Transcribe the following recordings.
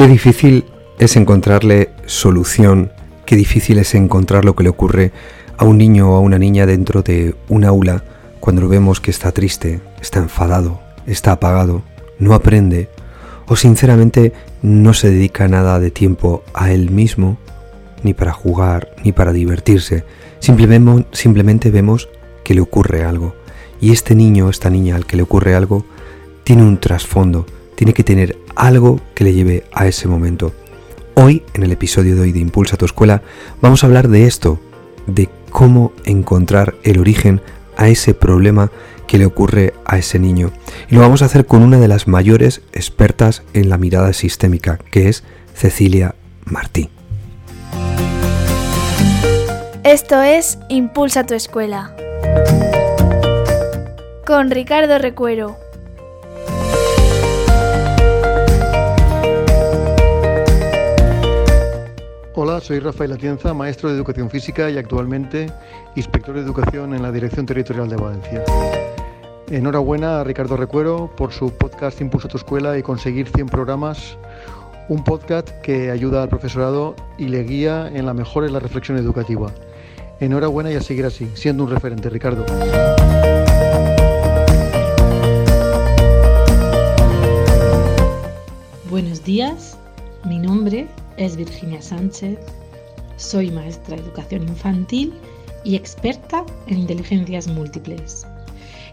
Qué difícil es encontrarle solución, qué difícil es encontrar lo que le ocurre a un niño o a una niña dentro de un aula cuando vemos que está triste, está enfadado, está apagado, no aprende o sinceramente no se dedica nada de tiempo a él mismo, ni para jugar, ni para divertirse. Simplemente, vemos que le ocurre algo. Y este niño esta niña al que le ocurre algo tiene un trasfondo, tiene que tener algo que le lleve a ese momento. Hoy, en el episodio de hoy de Impulsa tu escuela, vamos a hablar de esto, de cómo encontrar el origen a ese problema que le ocurre a ese niño. Y lo vamos a hacer con una de las mayores expertas en la mirada sistémica, que es Cecilia Martí. Esto es Impulsa tu escuela. Con Ricardo Recuero. Hola, soy Rafael Atienza, maestro de Educación Física y actualmente inspector de Educación en la Dirección Territorial de Valencia. Enhorabuena a Ricardo Recuero por su podcast Impulsa tu Escuela y conseguir 100 programas, un podcast que ayuda al profesorado y le guía en la mejora en la reflexión educativa. Enhorabuena y a seguir así, siendo un referente, Ricardo. Buenos días, mi nombre es Virginia Sánchez, soy maestra de educación infantil y experta en inteligencias múltiples.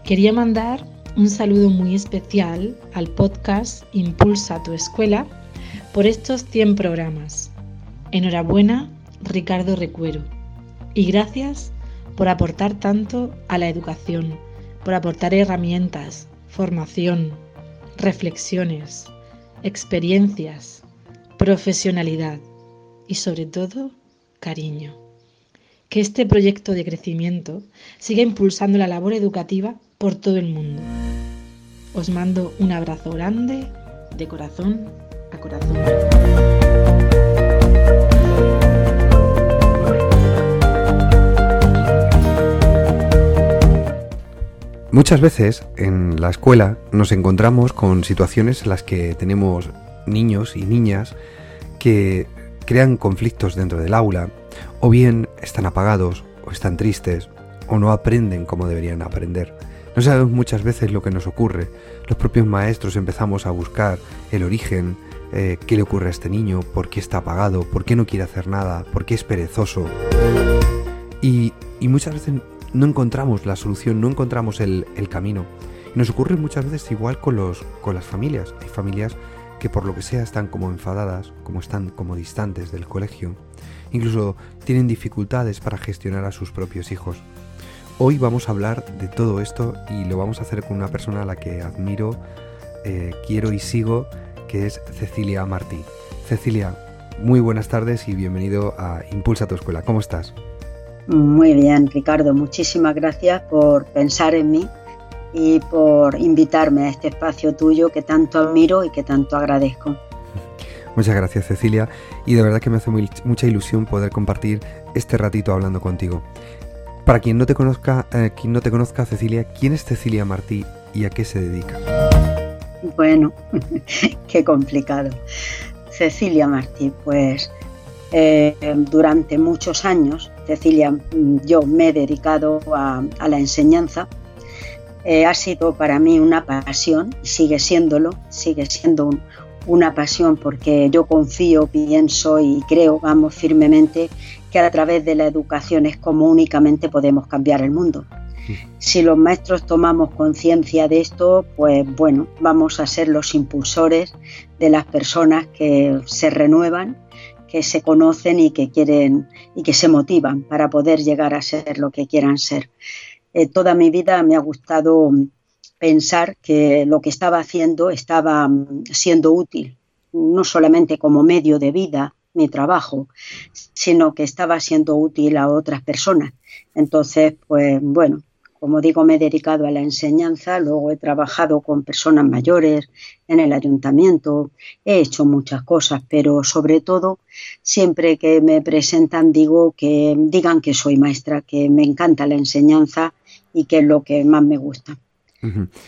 Quería mandar un saludo muy especial al podcast Impulsa tu escuela por estos 100 programas. Enhorabuena, Ricardo Recuero. Y gracias por aportar tanto a la educación, por aportar herramientas, formación, reflexiones, experiencias, profesionalidad y sobre todo cariño. Que este proyecto de crecimiento siga impulsando la labor educativa por todo el mundo. Os mando un abrazo grande de corazón a corazón. Muchas veces en la escuela nos encontramos con situaciones en las que tenemos niños y niñas que crean conflictos dentro del aula, o bien están apagados, o están tristes, o no aprenden como deberían aprender. No sabemos muchas veces lo que nos ocurre. Los propios maestros empezamos a buscar el origen, eh, qué le ocurre a este niño, por qué está apagado, por qué no quiere hacer nada, por qué es perezoso. Y, muchas veces no encontramos la solución, no encontramos el, camino. Y nos ocurre muchas veces igual con, los, con las familias. Hay familias que por lo que sea están como enfadadas, como están como distantes del colegio. Incluso tienen dificultades para gestionar a sus propios hijos. Hoy vamos a hablar de todo esto y lo vamos a hacer con una persona a la que admiro, eh, quiero y sigo, que es Cecilia Martí. Cecilia, muy buenas tardes y bienvenido a Impulsa tu Escuela. ¿Cómo estás? Muy bien, Ricardo. Muchísimas gracias por pensar en mí y por invitarme a este espacio tuyo que tanto admiro y que tanto agradezco. Muchas gracias Cecilia y de verdad que me hace mucha ilusión poder compartir este ratito hablando contigo. Para quien no te conozca, eh, quien no te conozca, Cecilia, ¿quién es Cecilia Martí y a qué se dedica? Bueno, qué complicado. Cecilia Martí, pues eh, durante muchos años, Cecilia, mm, yo me he dedicado a, la enseñanza. Eh, ha sido para mí una pasión, sigue siéndolo, sigue siendo una pasión porque yo confío, pienso y creo, vamos, firmemente que a través de la educación es como únicamente podemos cambiar el mundo. Si los maestros tomamos conciencia de esto, pues bueno, vamos a ser los impulsores de las personas que se renuevan, que se conocen y que quieren y que se motivan para poder llegar a ser lo que quieran ser. Eh, toda mi vida me ha gustado pensar que lo que estaba haciendo estaba siendo útil, no solamente como medio de vida, mi trabajo, sino que estaba siendo útil a otras personas. Entonces, pues bueno, como digo, me he dedicado a la enseñanza, luego he trabajado con personas mayores en el ayuntamiento, he hecho muchas cosas, pero sobre todo, siempre que me presentan digo que digan que soy maestra, que me encanta la enseñanza y que es lo que más me gusta.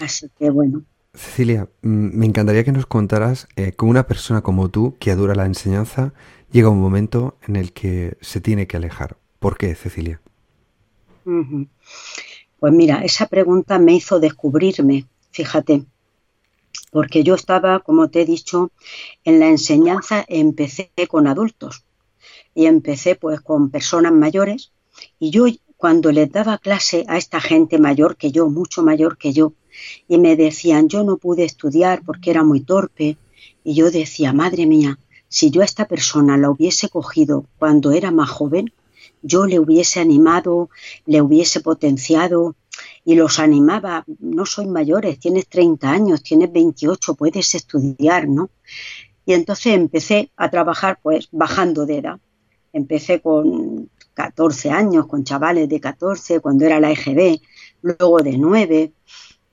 Así que bueno, Cecilia, mm, me encantaría que nos contaras eh, cómo una persona como tú, que adora la enseñanza, llega un momento en el que se tiene que alejar. ¿Por qué, Cecilia? Pues mira, esa pregunta me hizo descubrirme, fíjate, porque yo estaba, como te he dicho, en la enseñanza, empecé con adultos y empecé pues con personas mayores y yo cuando les daba clase a esta gente mayor que yo, mucho mayor que yo, y me decían, yo no pude estudiar porque era muy torpe, y yo decía, madre mía, si yo a esta persona la hubiese cogido cuando era más joven, yo le hubiese animado, le hubiese potenciado y los animaba, no soy mayores, tienes 30 años, tienes 28, puedes estudiar, ¿no? Y entonces empecé a trabajar pues bajando de edad. Empecé con 14 años, con chavales de 14, cuando era la EGB, luego de 9,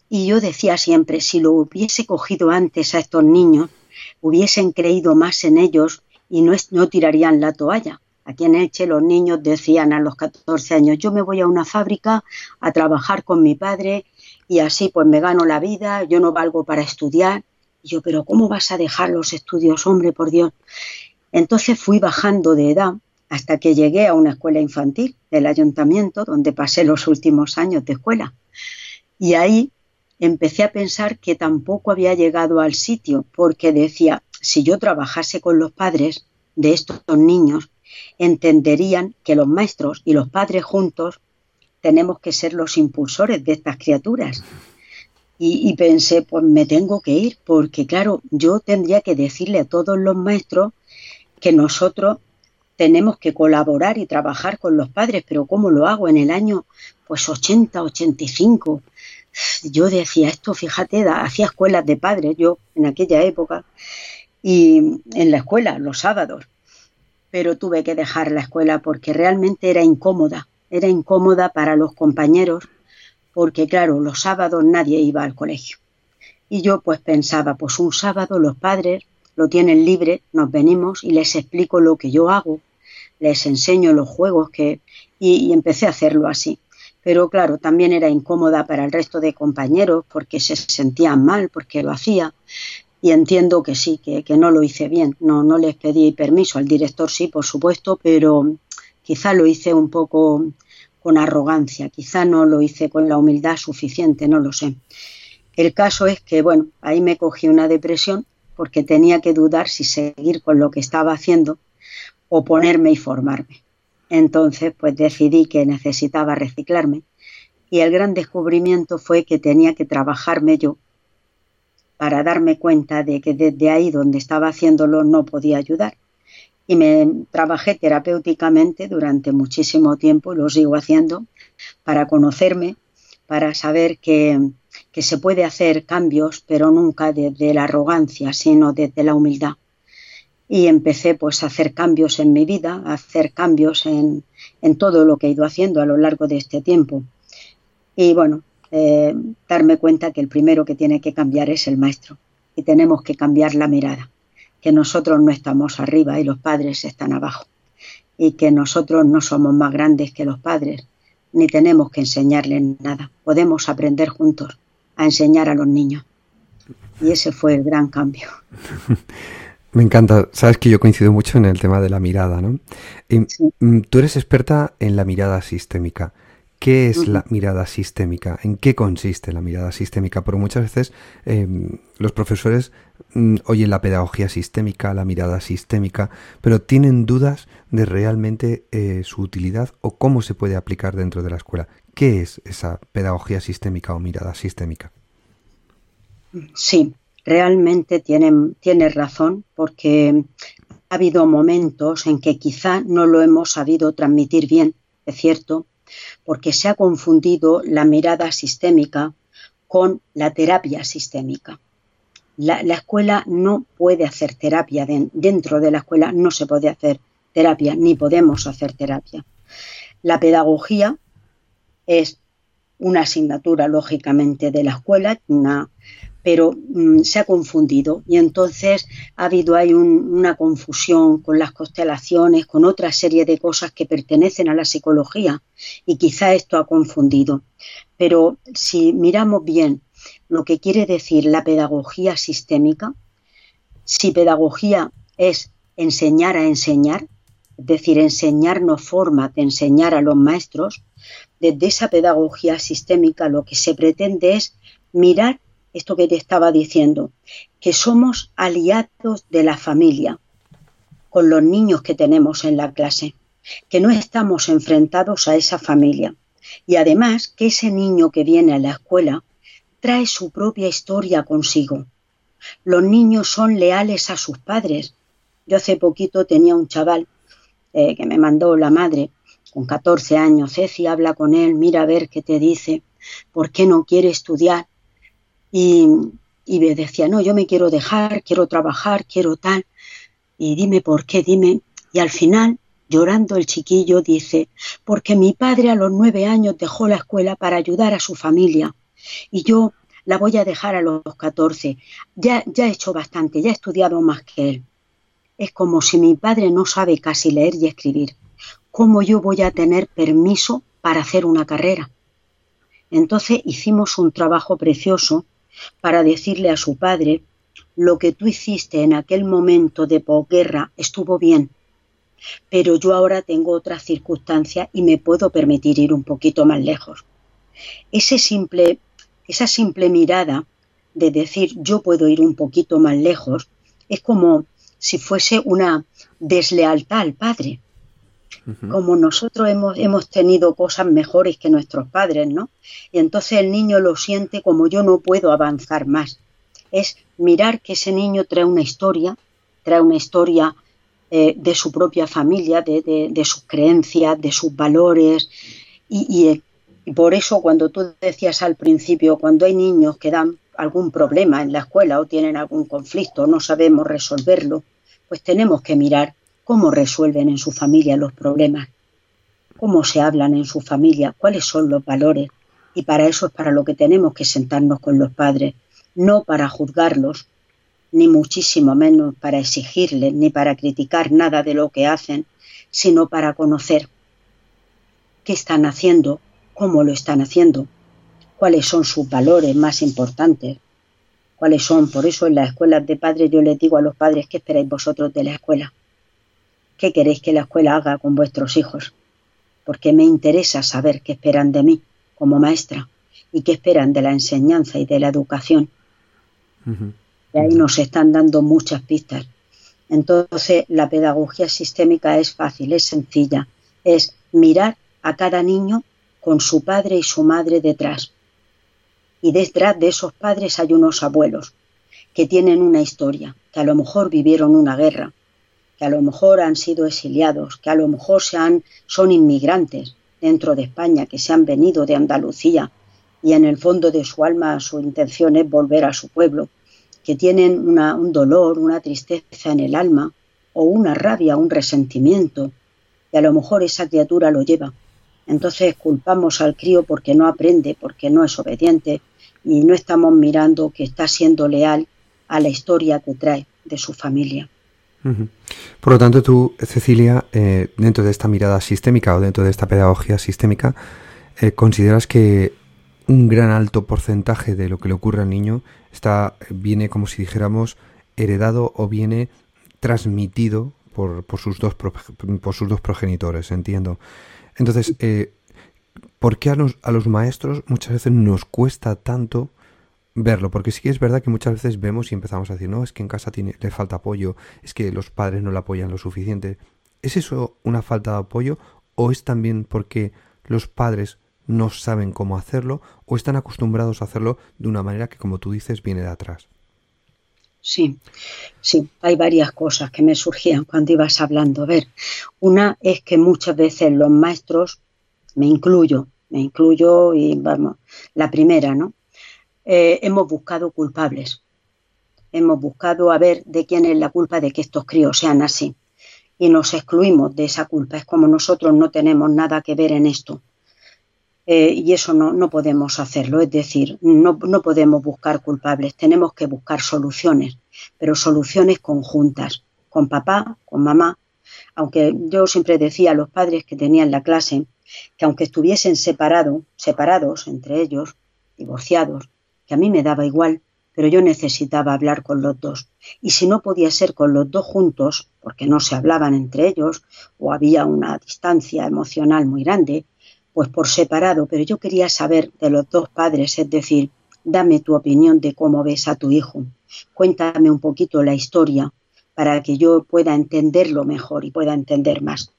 y yo decía siempre, si lo hubiese cogido antes a estos niños, hubiesen creído más en ellos y no, no tirarían la toalla. Aquí en Elche los niños decían a los 14 años, yo me voy a una fábrica a trabajar con mi padre y así pues me gano la vida, yo no valgo para estudiar. Y yo, pero ¿cómo vas a dejar los estudios, hombre, por Dios? Entonces fui bajando de edad hasta que llegué a una escuela infantil del ayuntamiento, donde pasé los últimos años de escuela. Y ahí empecé a pensar que tampoco había llegado al sitio, porque decía, si yo trabajase con los padres de estos niños, entenderían que los maestros y los padres juntos tenemos que ser los impulsores de estas criaturas. Y, pensé, pues me tengo que ir, porque claro, yo tendría que decirle a todos los maestros que nosotros tenemos que colaborar y trabajar con los padres, pero ¿cómo lo hago en el año pues 80, 85? yo decía esto, fíjate, hacía escuelas de padres yo en aquella época y en la escuela los sábados, pero tuve que dejar la escuela porque realmente era incómoda, era incómoda para los compañeros porque claro, los sábados nadie iba al colegio. Y yo pues pensaba, pues un sábado los padres lo tienen libre, nos venimos y les explico lo que yo hago, les enseño los juegos que y, y empecé a hacerlo así pero claro, también era incómoda para el resto de compañeros porque se sentían mal porque lo hacía y entiendo que sí, que, no lo hice bien, no, no les pedí permiso, al director sí, por supuesto, pero quizá lo hice un poco con arrogancia, quizá no lo hice con la humildad suficiente, no lo sé. El caso es que, bueno, ahí me cogí una depresión porque tenía que dudar si seguir con lo que estaba haciendo o ponerme y formarme. Entonces, pues decidí que necesitaba reciclarme y el gran descubrimiento fue que tenía que trabajarme yo para darme cuenta de que desde ahí donde estaba haciéndolo no podía ayudar. Y me trabajé terapéuticamente durante muchísimo tiempo, lo sigo haciendo, para conocerme, para saber que, se puede hacer cambios, pero nunca desde la arrogancia, sino desde la humildad y empecé pues a hacer cambios en mi vida, a hacer cambios en, todo lo que he ido haciendo a lo largo de este tiempo. Y bueno, eh, darme cuenta que el primero que tiene que cambiar es el maestro y tenemos que cambiar la mirada, que nosotros no estamos arriba y los padres están abajo y que nosotros no somos más grandes que los padres ni tenemos que enseñarles nada, podemos aprender juntos a enseñar a los niños. Y ese fue el gran cambio. Me encanta. Sabes que yo coincido mucho en el tema de la mirada, ¿no? Mm, tú eres experta en la mirada sistémica. ¿Qué es la mirada sistémica? ¿En qué consiste la mirada sistémica? Porque muchas veces em, los profesores mm, oyen la pedagogía sistémica, la mirada sistémica, pero tienen dudas de realmente eh, su utilidad o cómo se puede aplicar dentro de la escuela. ¿Qué es esa pedagogía sistémica o mirada sistémica? Sí, realmente tiene, razón porque ha habido momentos en que quizá no lo hemos sabido transmitir bien, es cierto, porque se ha confundido la mirada sistémica con la terapia sistémica. La, escuela no puede hacer terapia, dentro de la escuela no se puede hacer terapia, ni podemos hacer terapia. La pedagogía es una asignatura, lógicamente, de la escuela, una, pero mm, se ha confundido y entonces ha habido ahí una confusión con las constelaciones, con otra serie de cosas que pertenecen a la psicología y quizá esto ha confundido. Pero si miramos bien, lo que quiere decir la pedagogía sistémica, si pedagogía es enseñar a enseñar, es decir, enseñarnos forma de enseñar a los maestros, desde esa pedagogía sistémica lo que se pretende es mirar esto que te estaba diciendo, que somos aliados de la familia con los niños que tenemos en la clase, que no estamos enfrentados a esa familia y además que ese niño que viene a la escuela trae su propia historia consigo. Los niños son leales a sus padres. Yo hace poquito tenía un chaval eh, que me mandó la madre con 14 años, Ceci, habla con él, mira a ver qué te dice, por qué no quiere estudiar. Y, me decía, no, yo me quiero dejar, quiero trabajar, quiero tal. Y dime por qué, dime. Y al final, llorando el chiquillo, dice, porque mi padre a los nueve años dejó la escuela para ayudar a su familia. Y yo la voy a dejar a los 14. Ya, ya he hecho bastante, ya he estudiado más que él. Es como si mi padre no sabe casi leer y escribir. ¿Cómo yo voy a tener permiso para hacer una carrera? Entonces hicimos un trabajo precioso para decirle a su padre, lo que tú hiciste en aquel momento de posguerra estuvo bien, pero yo ahora tengo otras circunstancias y me puedo permitir ir un poquito más lejos. Ese simple, esa simple mirada de decir yo puedo ir un poquito más lejos es como si fuese una deslealtad al padre. Como nosotros hemos, hemos tenido cosas mejores que nuestros padres, ¿no? Y entonces el niño lo siente como yo no puedo avanzar más. Es mirar que ese niño trae una historia, trae una historia eh, de su propia familia, de, de, sus creencias, de sus valores. Y, y, por eso cuando tú decías al principio, cuando hay niños que dan algún problema en la escuela o tienen algún conflicto, no sabemos resolverlo, pues tenemos que mirar cómo resuelven en su familia los problemas, cómo se hablan en su familia, cuáles son los valores. Y para eso es para lo que tenemos que sentarnos con los padres, no para juzgarlos, ni muchísimo menos para exigirles, ni para criticar nada de lo que hacen, sino para conocer qué están haciendo, cómo lo están haciendo, cuáles son sus valores más importantes, cuáles son. Por eso en las escuelas de padres yo les digo a los padres, ¿qué esperáis vosotros de la escuela? ¿Qué queréis que la escuela haga con vuestros hijos? Porque me interesa saber qué esperan de mí como maestra y qué esperan de la enseñanza y de la educación. Y ahí nos están dando muchas pistas. Entonces, la pedagogía sistémica es fácil, es sencilla. Es mirar a cada niño con su padre y su madre detrás. Y detrás de esos padres hay unos abuelos que tienen una historia, que a lo mejor vivieron una guerra, que a lo mejor han sido exiliados, que a lo mejor se han, son inmigrantes dentro de España, que se han venido de Andalucía y en el fondo de su alma su intención es volver a su pueblo, que tienen una, un dolor, una tristeza en el alma o una rabia, un resentimiento, y a lo mejor esa criatura lo lleva. Entonces culpamos al crío porque no aprende, porque no es obediente y no estamos mirando que está siendo leal a la historia que trae de su familia. Por lo tanto, tú, Cecilia, eh, dentro de esta mirada sistémica o dentro de esta pedagogía sistémica, eh, consideras que un gran alto porcentaje de lo que le ocurre al niño está viene como si dijéramos heredado o viene transmitido por, sus dos por sus dos progenitores entiendo. Entonces eh, ¿por qué a los, a los maestros muchas veces nos cuesta tanto verlo, porque sí que es verdad que muchas veces vemos y empezamos a decir, no, es que en casa tiene, le falta apoyo, es que los padres no le apoyan lo suficiente. ¿Es eso una falta de apoyo o es también porque los padres no saben cómo hacerlo o están acostumbrados a hacerlo de una manera que, como tú dices, viene de atrás? Sí, sí, hay varias cosas que me surgían cuando ibas hablando. A ver, una es que muchas veces los maestros, me incluyo, me incluyo y vamos, la primera, ¿no? Eh, hemos buscado culpables. Hemos buscado a ver de quién es la culpa de que estos críos sean así. Y nos excluimos de esa culpa. Es como nosotros no tenemos nada que ver en esto. Eh, y eso no, no, podemos hacerlo. Es decir, no, no podemos buscar culpables. Tenemos que buscar soluciones, pero soluciones conjuntas, con papá, con mamá. Aunque yo siempre decía a los padres que tenían la clase que aunque estuviesen separados, separados entre ellos, divorciados, que a mí me daba igual, pero yo necesitaba hablar con los dos. Y si no podía ser con los dos juntos, porque no se hablaban entre ellos o había una distancia emocional muy grande, pues por separado, pero yo quería saber de los dos padres, es decir, dame tu opinión de cómo ves a tu hijo, cuéntame un poquito la historia para que yo pueda entenderlo mejor y pueda entender más.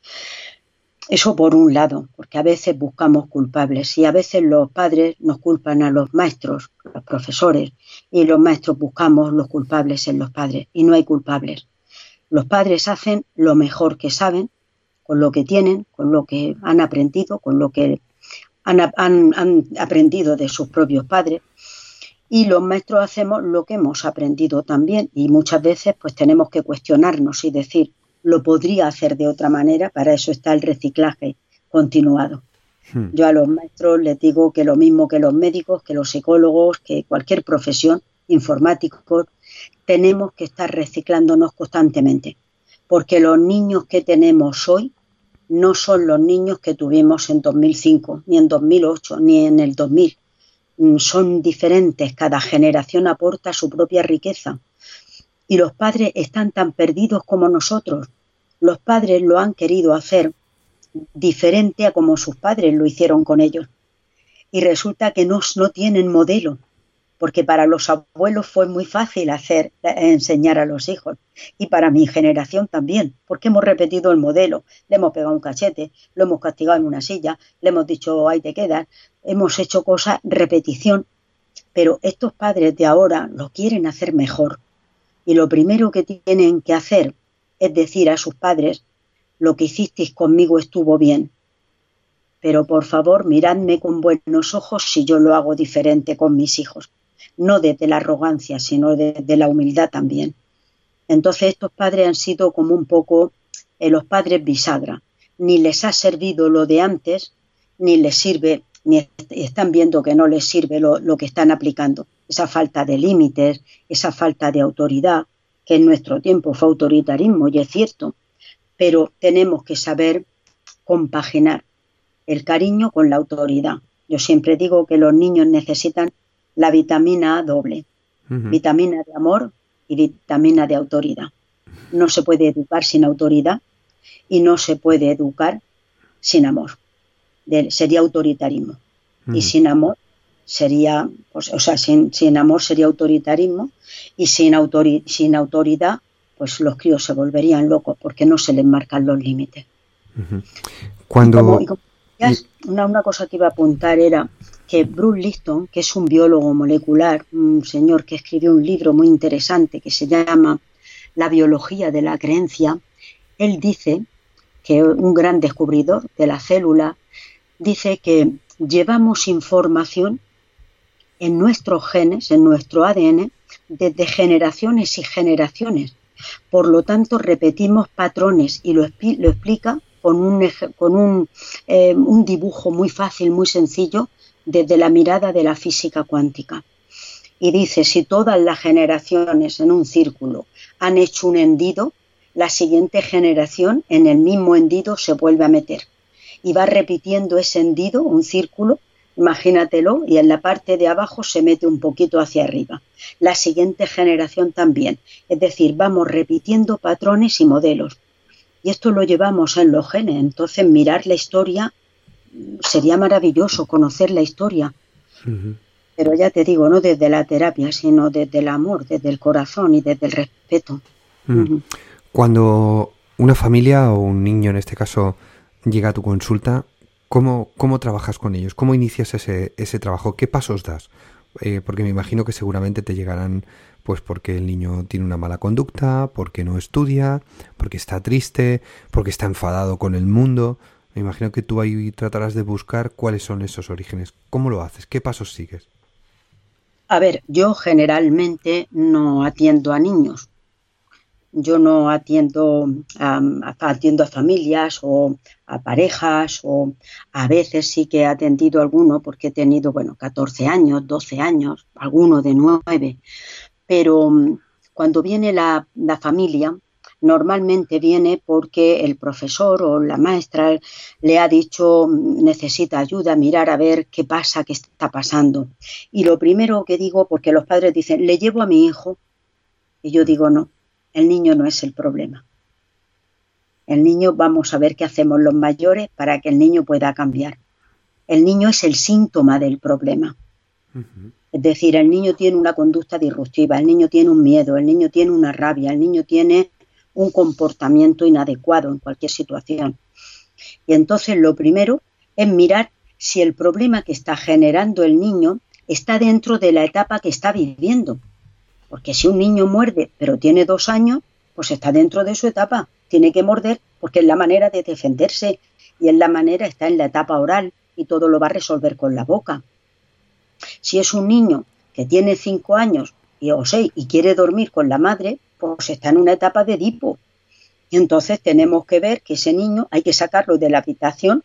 Eso por un lado, porque a veces buscamos culpables y a veces los padres nos culpan a los maestros, los profesores, y los maestros buscamos los culpables en los padres y no hay culpables. Los padres hacen lo mejor que saben, con lo que tienen, con lo que han aprendido, con lo que han, han aprendido de sus propios padres y los maestros hacemos lo que hemos aprendido también y muchas veces pues tenemos que cuestionarnos y decir lo podría hacer de otra manera, para eso está el reciclaje continuado. Hmm. Yo a los maestros les digo que lo mismo que los médicos, que los psicólogos, que cualquier profesión, informáticos, tenemos que estar reciclándonos constantemente, porque los niños que tenemos hoy no son los niños que tuvimos en 2005, ni en 2008, ni en el 2000. Mm, son diferentes, cada generación aporta su propia riqueza. Y los padres están tan perdidos como nosotros. Los padres lo han querido hacer diferente a como sus padres lo hicieron con ellos. Y resulta que no, no tienen modelo, porque para los abuelos fue muy fácil hacer enseñar a los hijos. Y para mi generación también, porque hemos repetido el modelo, le hemos pegado un cachete, lo hemos castigado en una silla, le hemos dicho ahí te quedas, hemos hecho cosas repetición, pero estos padres de ahora lo quieren hacer mejor. Y lo primero que tienen que hacer es decir a sus padres lo que hicisteis conmigo estuvo bien, pero por favor miradme con buenos ojos si yo lo hago diferente con mis hijos, no desde la arrogancia, sino desde la humildad también. Entonces estos padres han sido como un poco eh, los padres bisagra, ni les ha servido lo de antes, ni les sirve, ni están viendo que no les sirve lo, lo que están aplicando, esa falta de límites, esa falta de autoridad, que en nuestro tiempo fue autoritarismo y es cierto, pero tenemos que saber compaginar el cariño con la autoridad. Yo siempre digo que los niños necesitan la vitamina A doble, vitamina de amor y vitamina de autoridad. No se puede educar sin autoridad y no se puede educar sin amor. sería autoritarismo. Y sin amor sería, pues, o sea, sin, sin, amor sería autoritarismo y sin, sin autoridad pues los críos se volverían locos porque no se les marcan los límites. Cuando... una, una, cosa que iba a apuntar era que Bruce Liston, que es un biólogo molecular, un señor que escribió un libro muy interesante que se llama La biología de la creencia, él dice que un gran descubridor de la célula dice que llevamos información en nuestros genes, en nuestro ADN, desde generaciones y generaciones. Por lo tanto, repetimos patrones y lo, explica con, un, con un, eh, un dibujo muy fácil, muy sencillo, desde la mirada de la física cuántica. Y dice, si todas las generaciones en un círculo han hecho un hendido, la siguiente generación en el mismo hendido se vuelve a meter. Y va repitiendo ese hendido, un círculo, imagínatelo, y en la parte de abajo se mete un poquito hacia arriba. La siguiente generación también. Es decir, vamos repitiendo patrones y modelos. Y esto lo llevamos en los genes. Entonces, mirar la historia sería maravilloso, conocer la historia. Pero ya te digo, no desde la terapia, sino desde el amor, desde el corazón y desde el respeto. Cuando una familia o un niño, en este caso, llega a tu consulta, ¿Cómo, ¿Cómo trabajas con ellos? ¿Cómo inicias ese, ese trabajo? ¿Qué pasos das? Eh, porque me imagino que seguramente te llegarán pues porque el niño tiene una mala conducta, porque no estudia, porque está triste, porque está enfadado con el mundo. Me imagino que tú ahí tratarás de buscar cuáles son esos orígenes. ¿Cómo lo haces? ¿Qué pasos sigues? A ver, yo generalmente no atiendo a niños yo no atiendo atiendo a familias o a parejas o a veces sí que he atendido a alguno porque he tenido, bueno, 14 años, 12 años, alguno de 9, pero mm, cuando viene la, familia, normalmente viene porque el profesor o la maestra le ha dicho necesita ayuda, mirar a ver qué pasa, qué está pasando. Y lo primero que digo, porque los padres dicen, le llevo a mi hijo, y yo digo, no, el niño no es el problema. El niño, vamos a ver qué hacemos los mayores para que el niño pueda cambiar. El niño es el síntoma del problema. Es decir, el niño tiene una conducta disruptiva, el niño tiene un miedo, el niño tiene una rabia, el niño tiene un comportamiento inadecuado en cualquier situación. Y entonces lo primero es mirar si el problema que está generando el niño está dentro de la etapa que está viviendo. Porque si un niño muerde pero tiene dos años, pues está dentro de su etapa. Tiene que morder porque es la manera de defenderse y es la manera, está en la etapa oral y todo lo va a resolver con la boca. Si es un niño que tiene cinco años y, o seis y quiere dormir con la madre, pues está en una etapa de dipo. Y entonces tenemos que ver que ese niño hay que sacarlo de la habitación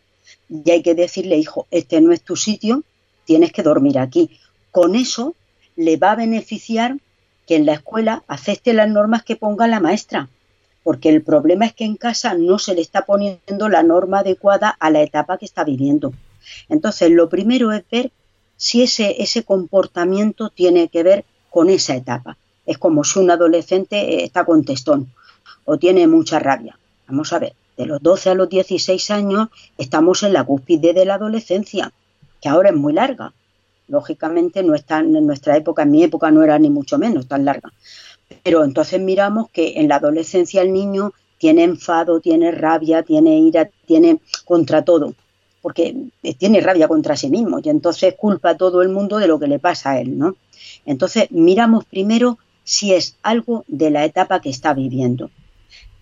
y hay que decirle, hijo, este no es tu sitio, tienes que dormir aquí. Con eso le va a beneficiar que en la escuela acepte las normas que ponga la maestra, porque el problema es que en casa no se le está poniendo la norma adecuada a la etapa que está viviendo. Entonces, lo primero es ver si ese, ese comportamiento tiene que ver con esa etapa. Es como si un adolescente eh, está con testón o tiene mucha rabia. Vamos a ver, de los 12 a los 16 años estamos en la cúspide de la adolescencia, que ahora es muy larga. Lógicamente no está en nuestra época, en mi época no era ni mucho menos tan larga. Pero entonces miramos que en la adolescencia el niño tiene enfado, tiene rabia, tiene ira, tiene contra todo porque tiene rabia contra sí mismo y entonces culpa a todo el mundo de lo que le pasa a él, ¿no? Entonces miramos primero si es algo de la etapa que está viviendo.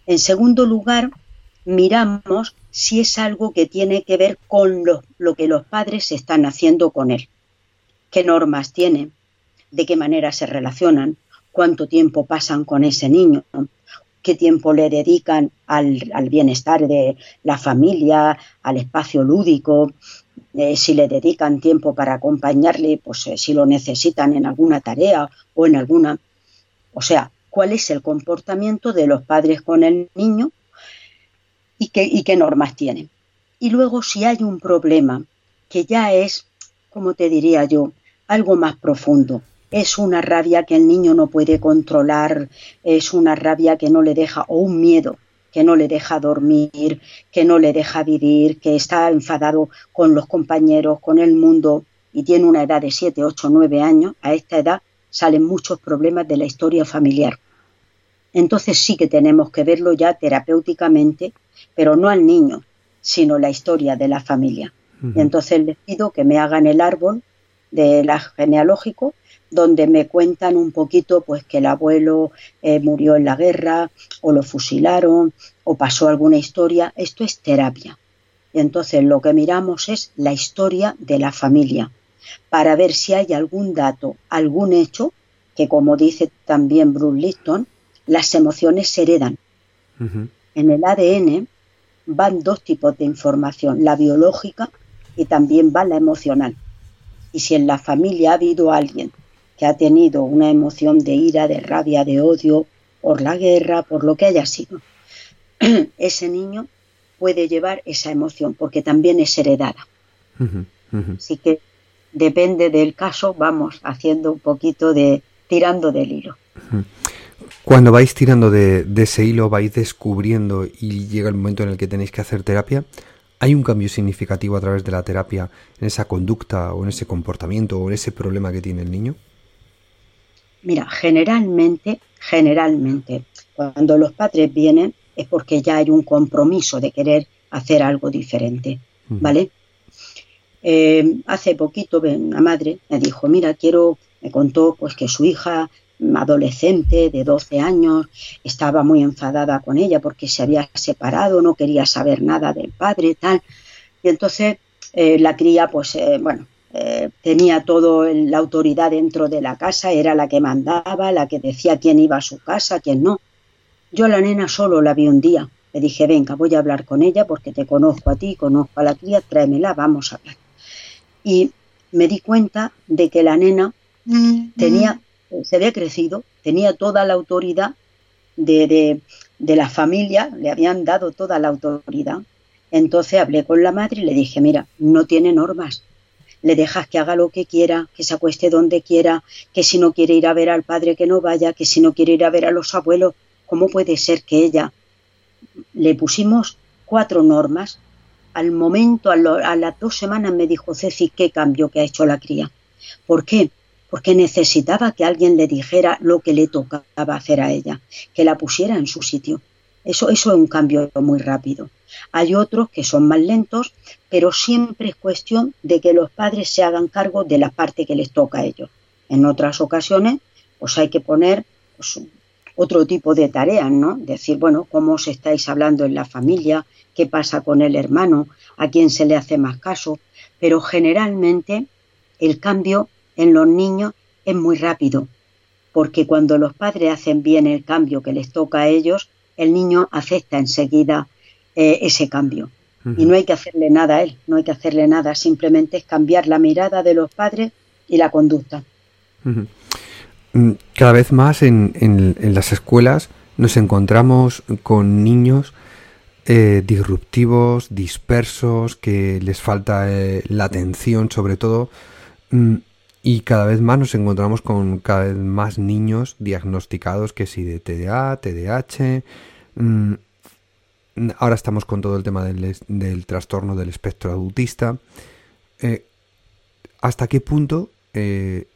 En segundo lugar, miramos si es algo que tiene que ver con lo, lo que los padres están haciendo con él. ¿Qué normas tiene? ¿De qué manera se relacionan? ¿Cuánto tiempo pasan con ese niño? qué tiempo le dedican al, bienestar de la familia, al espacio lúdico, eh, si le dedican tiempo para acompañarle, pues eh, si lo necesitan en alguna tarea o en alguna. O sea, cuál es el comportamiento de los padres con el niño y qué, y qué normas tienen. Y luego si hay un problema que ya es, como te diría yo, algo más profundo, es una rabia que el niño no puede controlar, es una rabia que no le deja, o un miedo que no le deja dormir, que no le deja vivir, que está enfadado con los compañeros, con el mundo y tiene una edad de 7, 8, 9 años, a esta edad salen muchos problemas de la historia familiar. Entonces sí que tenemos que verlo ya terapéuticamente, pero no al niño, sino la historia de la familia. Y entonces les pido que me hagan el árbol de la genealógico donde me cuentan un poquito pues que el abuelo eh, murió en la guerra o lo fusilaron o pasó alguna historia. Esto es terapia. Y entonces lo que miramos es la historia de la familia para ver si hay algún dato, algún hecho que como dice también Bruce Lipton, las emociones se heredan. En el ADN van dos tipos de información, la biológica y también va la emocional. Y si en la familia ha habido alguien que ha tenido una emoción de ira, de rabia, de odio por la guerra, por lo que haya sido, ese niño puede llevar esa emoción porque también es heredada. Así que depende del caso, vamos haciendo un poquito de tirando del hilo. Cuando vais tirando de, de, ese hilo, vais descubriendo y llega el momento en el que tenéis que hacer terapia, ¿hay un cambio significativo a través de la terapia en esa conducta o en ese comportamiento o en ese problema que tiene el niño? Mira, generalmente, generalmente, cuando los padres vienen es porque ya hay un compromiso de querer hacer algo diferente, ¿vale? Eh, hace poquito una madre me dijo, mira, quiero, me contó pues que su hija adolescente de 12 años estaba muy enfadada con ella porque se había separado, no quería saber nada del padre, tal. Y entonces eh, la cría, pues, eh, bueno, eh, tenía toda la autoridad dentro de la casa, era la que mandaba, la que decía quién iba a su casa, quién no. Yo a la nena solo la vi un día. Le dije, venga, voy a hablar con ella porque te conozco a ti, conozco a la cría, tráemela, vamos a hablar. Y me di cuenta de que la nena tenía, se había crecido, tenía toda la autoridad de, de la familia le habían dado toda la autoridad. Entonces hablé con la madre y le dije, mira, no tiene normas. Le dejas que haga lo que quiera, que se acueste donde quiera, que si no quiere ir a ver al padre que no vaya, que si no quiere ir a ver a los abuelos, ¿cómo puede ser que ella le pusimos cuatro normas? Al momento, a, a las dos semanas me dijo Ceci qué cambio que ha hecho la cría. ¿Por qué? Porque necesitaba que alguien le dijera lo que le tocaba hacer a ella, que la pusiera en su sitio. Eso, eso es un cambio muy rápido. Hay otros que son más lentos, pero siempre es cuestión de que los padres se hagan cargo de la parte que les toca a ellos. En otras ocasiones, pues hay que poner pues, otro tipo de tareas, ¿no? Decir, bueno, cómo os estáis hablando en la familia, qué pasa con el hermano, a quién se le hace más caso, pero generalmente el cambio en los niños es muy rápido, porque cuando los padres hacen bien el cambio que les toca a ellos, el niño acepta enseguida eh, ese cambio. Y no hay que hacerle nada a él, no hay que hacerle nada, simplemente es cambiar la mirada de los padres y la conducta. Mm, cada vez más en, las escuelas nos encontramos con niños eh, disruptivos, dispersos, que les falta eh, la atención sobre todo. Mm, y cada vez más nos encontramos con cada vez más niños diagnosticados que si de TDA, TDAH. Mm, ahora estamos con todo el tema del, trastorno del espectro autista. Eh, ¿Hasta qué punto? Eh,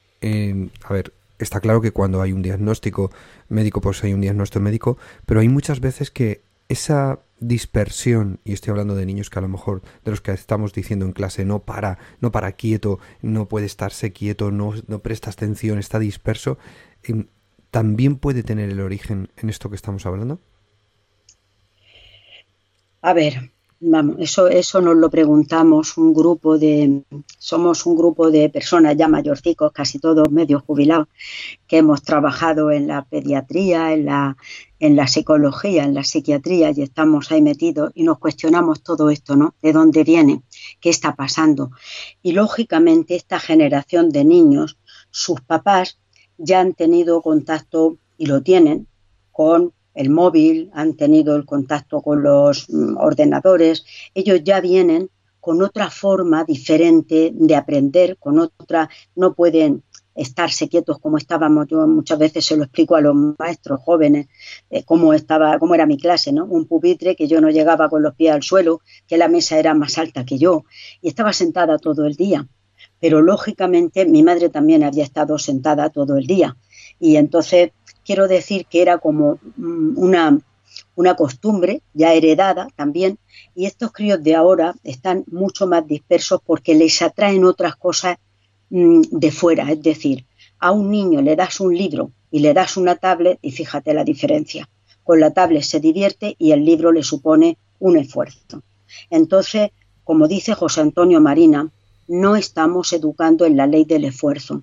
a ver, está claro que cuando hay un diagnóstico médico, pues hay un diagnóstico médico, pero hay muchas veces que esa dispersión, y estoy hablando de niños que a lo mejor de los que estamos diciendo en clase, no para, no para quieto, no puede estarse quieto, no, no presta atención, está disperso, em, ¿también puede tener el origen en esto que estamos hablando? A ver, Vamos, eso, eso nos lo preguntamos un grupo de, somos un grupo de personas ya mayorcicos, casi todos medio jubilados, que hemos trabajado en la pediatría, en la, en la psicología, en la psiquiatría y estamos ahí metidos y nos cuestionamos todo esto, ¿no? ¿De dónde viene? ¿Qué está pasando? Y lógicamente esta generación de niños, sus papás ya han tenido contacto y lo tienen con el móvil, han tenido el contacto con los mm, ordenadores, ellos ya vienen con otra forma diferente de aprender, con otra, no pueden estarse quietos como estábamos. Yo muchas veces se lo explico a los maestros jóvenes eh, cómo estaba, cómo era mi clase, ¿no? Un pupitre que yo no llegaba con los pies al suelo, que la mesa era más alta que yo y estaba sentada todo el día. Pero lógicamente mi madre también había estado sentada todo el día y entonces quiero decir que era como mm, una, una costumbre ya heredada también, y estos críos de ahora están mucho más dispersos porque les atraen otras cosas de fuera, es decir, a un niño le das un libro y le das una tablet y fíjate la diferencia. Con la tablet se divierte y el libro le supone un esfuerzo. Entonces, como dice José Antonio Marina, no estamos educando en la ley del esfuerzo.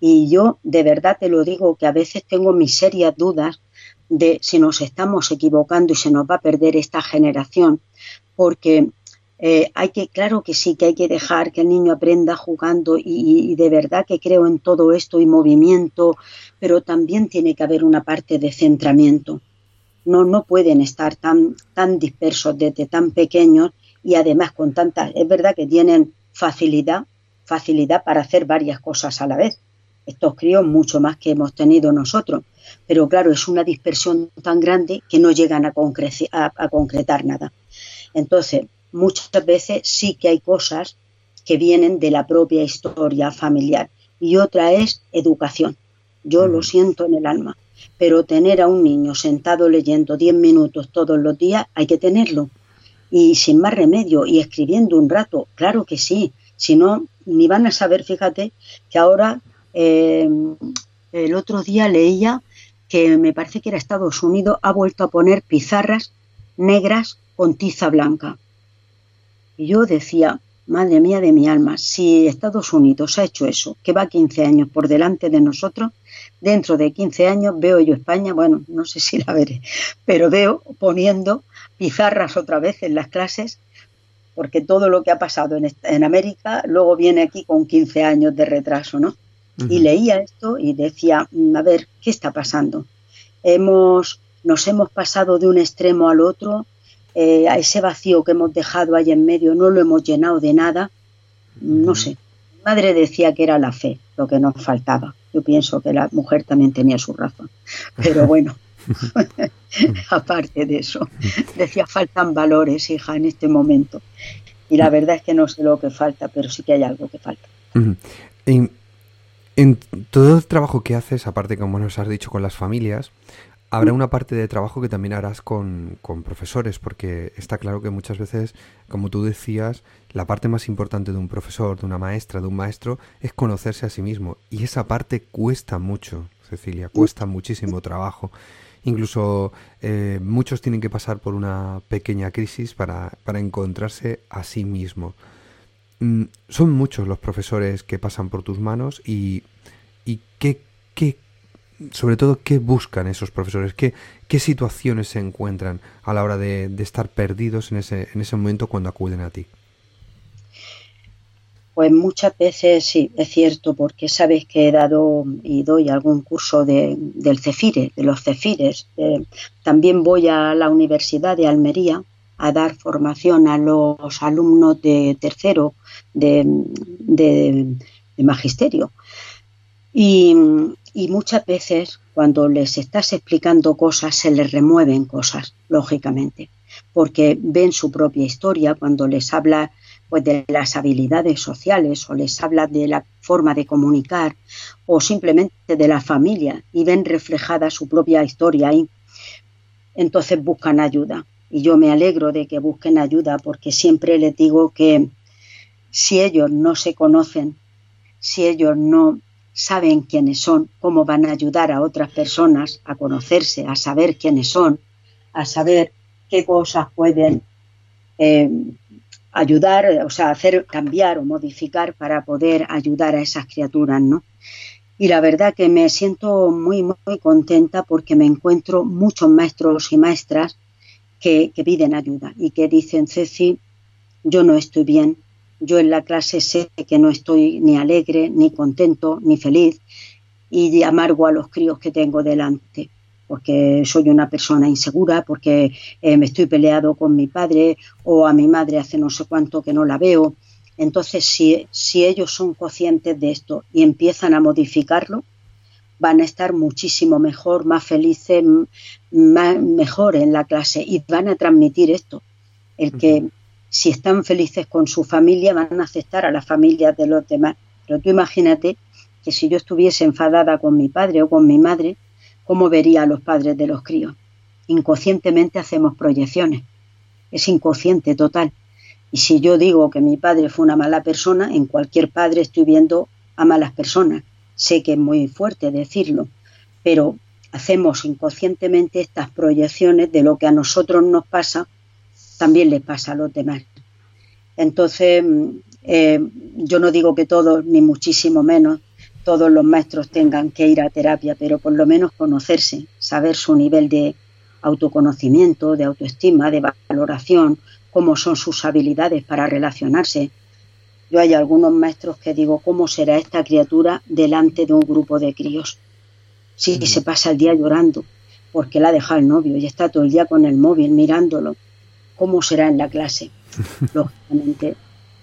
Y yo de verdad te lo digo que a veces tengo mis serias dudas de si nos estamos equivocando y se nos va a perder esta generación, porque eh, hay que, claro que sí, que hay que dejar que el niño aprenda jugando y, de verdad que creo en todo esto y movimiento, pero también tiene que haber una parte de centramiento. No, no pueden estar tan, tan dispersos desde tan pequeños y además con tantas, es verdad que tienen facilidad, facilidad para hacer varias cosas a la vez. Estos críos mucho más que hemos tenido nosotros, pero claro, es una dispersión tan grande que no llegan a, concretar nada. Entonces, muchas veces sí que hay cosas que vienen de la propia historia familiar y otra es educación. Yo lo siento en el alma, pero tener a un niño sentado leyendo 10 minutos todos los días hay que tenerlo. Y sin más remedio, y escribiendo un rato, claro que sí, si no, ni van a saber, fíjate, que ahora eh, el otro día leía que me parece que era Estados Unidos, ha vuelto a poner pizarras negras con tiza blanca. Y yo decía, madre mía de mi alma, si Estados Unidos ha hecho eso, que va 15 años por delante de nosotros, dentro de 15 años veo yo España, bueno, no sé si la veré, pero veo poniendo pizarras otra vez en las clases porque todo lo que ha pasado en, América luego viene aquí con 15 años de retraso, ¿no? Y leía esto y decía, a ver, ¿qué está pasando? hemos, nos hemos pasado de un extremo al otro, eh, a ese vacío que hemos dejado ahí en medio no lo hemos llenado de nada, no sé. Mi madre decía que era la fe lo que nos faltaba. Yo pienso que la mujer también tenía su razón. Pero bueno, aparte de eso, decía faltan valores, hija, en este momento. Y la verdad es que no sé lo que falta, pero sí que hay algo que falta. en, en, todo el trabajo que haces, aparte como nos has dicho con las familias, habrá una parte de trabajo que también harás con, profesores, porque está claro que muchas veces, como tú decías, la parte más importante de un profesor, de una maestra, de un maestro, es conocerse a sí mismo. Y esa parte cuesta mucho, Cecilia, cuesta muchísimo trabajo. Incluso eh, muchos tienen que pasar por una pequeña crisis para, para encontrarse a sí mismo. Mm, son muchos los profesores que pasan por tus manos y, y qué, qué sobre todo, ¿qué buscan esos profesores? ¿Qué, qué situaciones se encuentran a la hora de, estar perdidos en ese, en ese momento cuando acuden a ti? Pues muchas veces sí, es cierto, porque sabes que he dado y doy algún curso de, del CEFIRE, de los CEFIRES. también voy a la Universidad de Almería a dar formación a los alumnos de tercero de, de magisterio. Y, y muchas veces cuando les estás explicando cosas se les remueven cosas, lógicamente, porque ven su propia historia cuando les habla pues de las habilidades sociales o les habla de la forma de comunicar o simplemente de la familia y ven reflejada su propia historia ahí. Entonces buscan ayuda y yo me alegro de que busquen ayuda porque siempre les digo que si ellos no se conocen, si ellos no saben quiénes son, cómo van a ayudar a otras personas a conocerse, a saber quiénes son, a saber qué cosas pueden eh, ayudar, o sea, hacer cambiar o modificar para poder ayudar a esas criaturas, ¿no? Y la verdad que me siento muy, muy contenta porque me encuentro muchos maestros y maestras que, que piden ayuda y que dicen, Ceci, yo no estoy bien, yo en la clase sé que no estoy ni alegre, ni contento, ni feliz y amargo a los críos que tengo delante, porque soy una persona insegura, porque eh, me estoy peleado con mi padre o a mi madre hace no sé cuánto que no la veo. Entonces, si, si ellos son conscientes de esto y empiezan a modificarlo, van a estar muchísimo mejor, más felices, más, mejor en la clase y van a transmitir esto. El que si están felices con su familia, van a aceptar a las familias de los demás. Pero tú imagínate que si yo estuviese enfadada con mi padre o con mi madre, ¿cómo vería a los padres de los críos? Inconscientemente hacemos proyecciones. Es inconsciente total. Y si yo digo que mi padre fue una mala persona, en cualquier padre estoy viendo a malas personas. Sé que es muy fuerte decirlo, pero hacemos inconscientemente estas proyecciones de lo que a nosotros nos pasa también le pasa a los demás. Entonces, mm, eh, yo no digo que todos, ni muchísimo menos, todos los maestros tengan que ir a terapia, pero por lo menos conocerse, saber su nivel de autoconocimiento, de autoestima, de valoración, cómo son sus habilidades para relacionarse. Yo hay algunos maestros que digo, ¿cómo será esta criatura delante de un grupo de críos? Si se pasa el día llorando porque la ha dejado el novio y está todo el día con el móvil mirándolo cómo será en la clase. Lógicamente,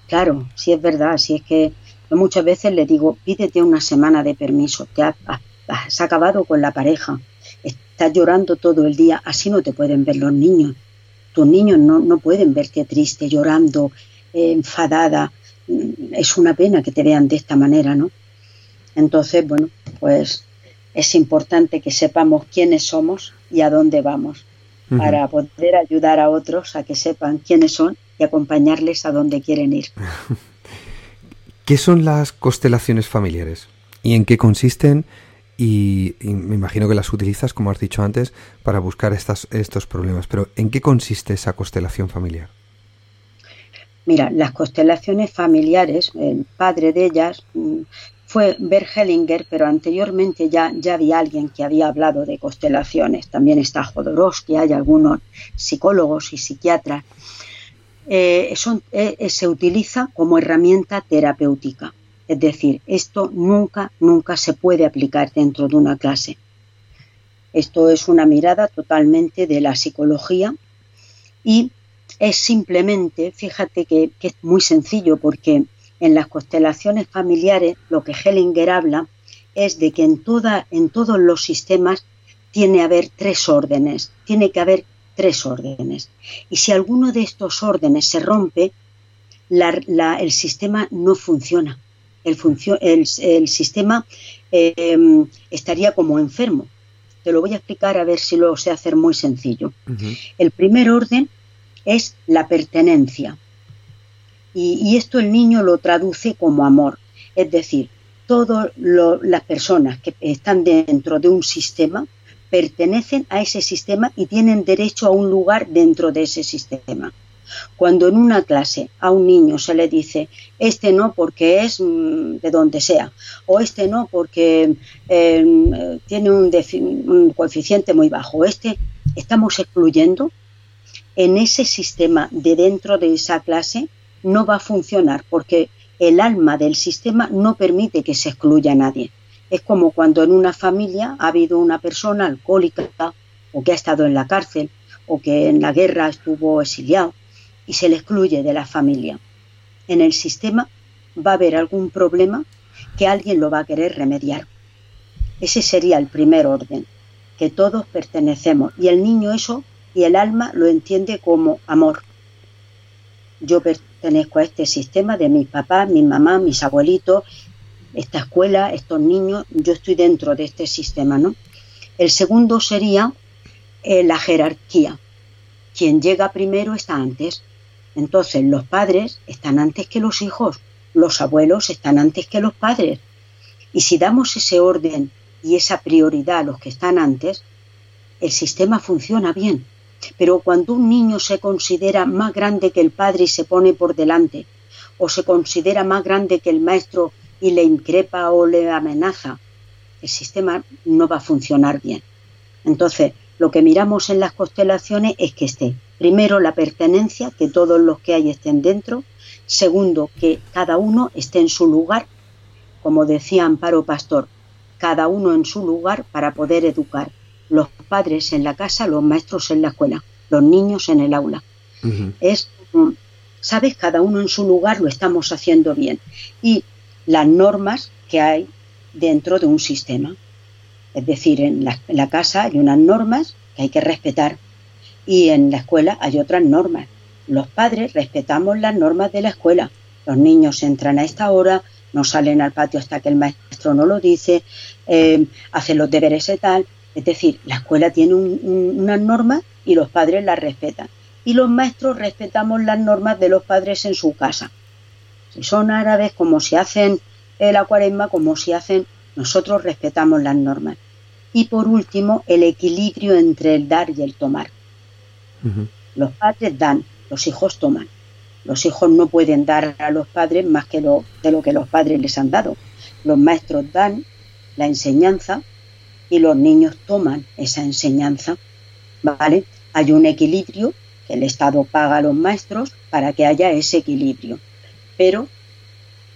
claro, si es verdad, si es que muchas veces le digo, pídete una semana de permiso, te has, acabado con la pareja, estás llorando todo el día, así no te pueden ver los niños. Tus niños no, no pueden verte triste, llorando, enfadada. Es una pena que te vean de esta manera, ¿no? Entonces, bueno, pues es importante que sepamos quiénes somos y a dónde vamos para poder ayudar a otros a que sepan quiénes son y acompañarles a donde quieren ir. ¿Qué son las constelaciones familiares? ¿Y en qué consisten? Y, me imagino que las utilizas, como has dicho antes, para buscar estas, estos problemas. Pero ¿en qué consiste esa constelación familiar? Mira, las constelaciones familiares, el padre de ellas mm, fue Bert Hellinger, pero anteriormente ya, ya había alguien que había hablado de constelaciones. También está Jodorowsky, hay algunos psicólogos y psiquiatras. Eh, eh, eh, se utiliza como herramienta terapéutica. Es decir, esto nunca, nunca se puede aplicar dentro de una clase. Esto es una mirada totalmente de la psicología y es simplemente, fíjate que, es muy sencillo porque en las constelaciones familiares lo que Hellinger habla es de que en, toda, en todos los sistemas tiene que haber tres órdenes, tiene que haber tres órdenes. Y si alguno de estos órdenes se rompe, el sistema no funciona. El, el, sistema em, estaría como enfermo. Te lo voy a explicar a ver si lo sé hacer muy sencillo. El primer orden es la pertenencia. Y, esto el niño lo traduce como amor. Es decir, todas las personas que están dentro de un sistema pertenecen a ese sistema y tienen derecho a un lugar dentro de ese sistema. Cuando en una clase a un niño se le dice, este no porque es mm, de donde sea, o este no porque em, tiene un, un, coeficiente muy bajo, este estamos excluyendo, en ese sistema de dentro de esa clase no va a funcionar porque el alma del sistema no permite que se excluya a nadie. Es como cuando en una familia ha habido una persona alcohólica o que ha estado en la cárcel o que en la guerra estuvo exiliado y se le excluye de la familia. En el sistema va a haber algún problema que alguien lo va a querer remediar. Ese sería el primer orden, que todos pertenecemos y el niño eso y el alma lo entiende como amor. Yo pertenezco a este sistema de mis papás, mis mamás, mis abuelitos, esta escuela, estos niños, yo estoy dentro de este sistema, ¿no? El segundo sería eh, la jerarquía. Quien llega primero está antes. Entonces los padres están antes que los hijos, los abuelos están antes que los padres. Y si damos ese orden y esa prioridad a los que están antes, el sistema funciona bien. Pero cuando un niño se considera más grande que el padre y se pone por delante, o se considera más grande que el maestro y le increpa o le amenaza, el sistema no va a funcionar bien. Entonces, lo que miramos en las constelaciones es que esté, primero, la pertenencia, que todos los que hay estén dentro, segundo, que cada uno esté en su lugar, como decía Amparo Pastor, cada uno en su lugar para poder educar los padres en la casa, los maestros en la escuela, los niños en el aula. Es, sabes, cada uno en su lugar lo estamos haciendo bien. Y las normas que hay dentro de un sistema. Es decir, en la, en la casa hay unas normas que hay que respetar y en la escuela hay otras normas. Los padres respetamos las normas de la escuela. Los niños entran a esta hora, no salen al patio hasta que el maestro no lo dice, eh, hacen los deberes y tal. Es decir, la escuela tiene unas normas y los padres las respetan. Y los maestros respetamos las normas de los padres en su casa. Si son árabes, como si hacen la cuaresma, como si hacen, nosotros respetamos las normas. Y por último, el equilibrio entre el dar y el tomar. Los padres dan, los hijos toman. Los hijos no pueden dar a los padres más que lo, de lo que los padres les han dado. Los maestros dan la enseñanza y los niños toman esa enseñanza, ¿vale? Hay un equilibrio que el Estado paga a los maestros para que haya ese equilibrio. Pero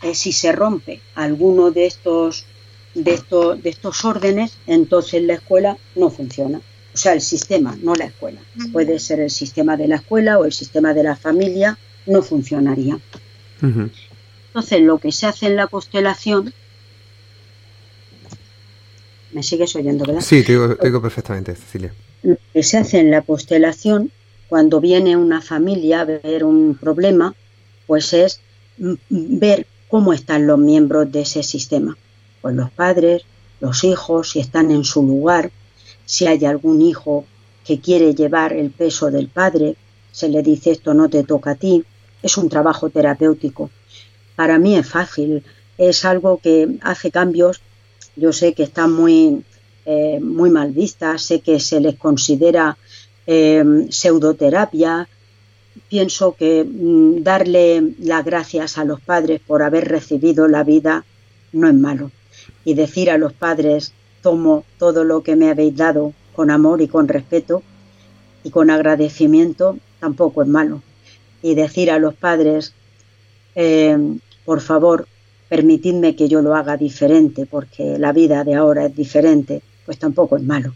eh, si se rompe alguno de estos, de, estos, de estos órdenes, entonces la escuela no funciona. O sea, el sistema, no la escuela. Puede ser el sistema de la escuela o el sistema de la familia, no funcionaría. Entonces, lo que se hace en la constelación ¿Me sigues oyendo, verdad? Sí, te digo, perfectamente, Cecilia. Lo que se hace en la constelación, cuando viene una familia a ver un problema, pues es ver cómo están los miembros de ese sistema. Pues los padres, los hijos, si están en su lugar, si hay algún hijo que quiere llevar el peso del padre, se le dice esto no te toca a ti. Es un trabajo terapéutico. Para mí es fácil, es algo que hace cambios yo sé que están muy, eh, muy mal vistas, sé que se les considera eh, pseudoterapia. Pienso que mm, darle las gracias a los padres por haber recibido la vida no es malo. Y decir a los padres, tomo todo lo que me habéis dado con amor y con respeto y con agradecimiento, tampoco es malo. Y decir a los padres, eh, por favor, permitidme que yo lo haga diferente porque la vida de ahora es diferente, pues tampoco es malo.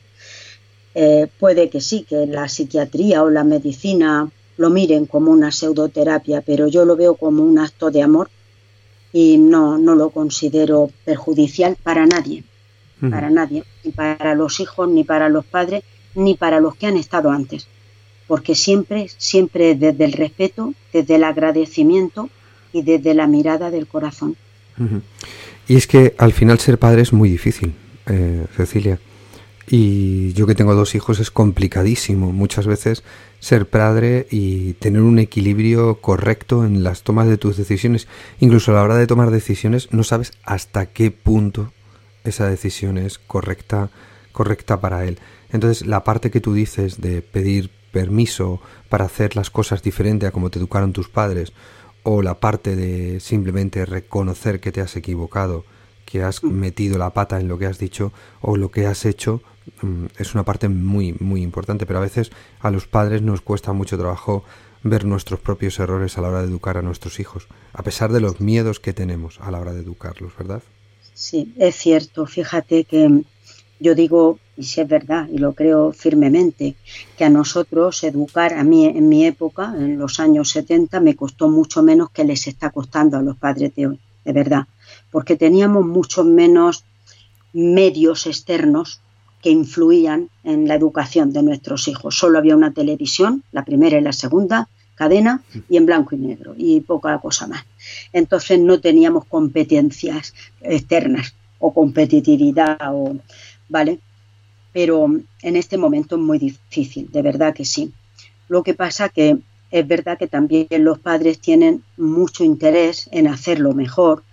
eh, puede que sí, que la psiquiatría o la medicina lo miren como una pseudoterapia, pero yo lo veo como un acto de amor y no, no lo considero perjudicial para nadie, para nadie, ni para los hijos, ni para los padres, ni para los que han estado antes, porque siempre, siempre desde el respeto, desde el agradecimiento y desde la mirada del corazón. Y es que al final ser padre es muy difícil, eh, Cecilia. Y yo que tengo dos hijos es complicadísimo muchas veces ser padre y tener un equilibrio correcto en las tomas de tus decisiones. Incluso a la hora de tomar decisiones no sabes hasta qué punto esa decisión es correcta, correcta para él. Entonces la parte que tú dices de pedir permiso para hacer las cosas diferente a como te educaron tus padres o la parte de simplemente reconocer que te has equivocado, que has mm. metido la pata en lo que has dicho o lo que has hecho Mm, es una parte muy, muy importante, pero a veces a los padres nos cuesta mucho trabajo ver nuestros propios errores a la hora de educar a nuestros hijos, a pesar de los miedos que tenemos a la hora de educarlos, ¿verdad? Sí, es cierto. Fíjate que yo digo, y si es verdad, y lo creo firmemente, que a nosotros educar, a mí en mi época, en los años 70, me costó mucho menos que les está costando a los padres de hoy, de verdad, porque teníamos muchos menos medios externos que influían en la educación de nuestros hijos. Solo había una televisión, la primera y la segunda cadena, y en blanco y negro, y poca cosa más. Entonces no teníamos competencias externas o competitividad, o, ¿vale? Pero en este momento es muy difícil, de verdad que sí. Lo que pasa que es verdad que también los padres tienen mucho interés en hacerlo mejor,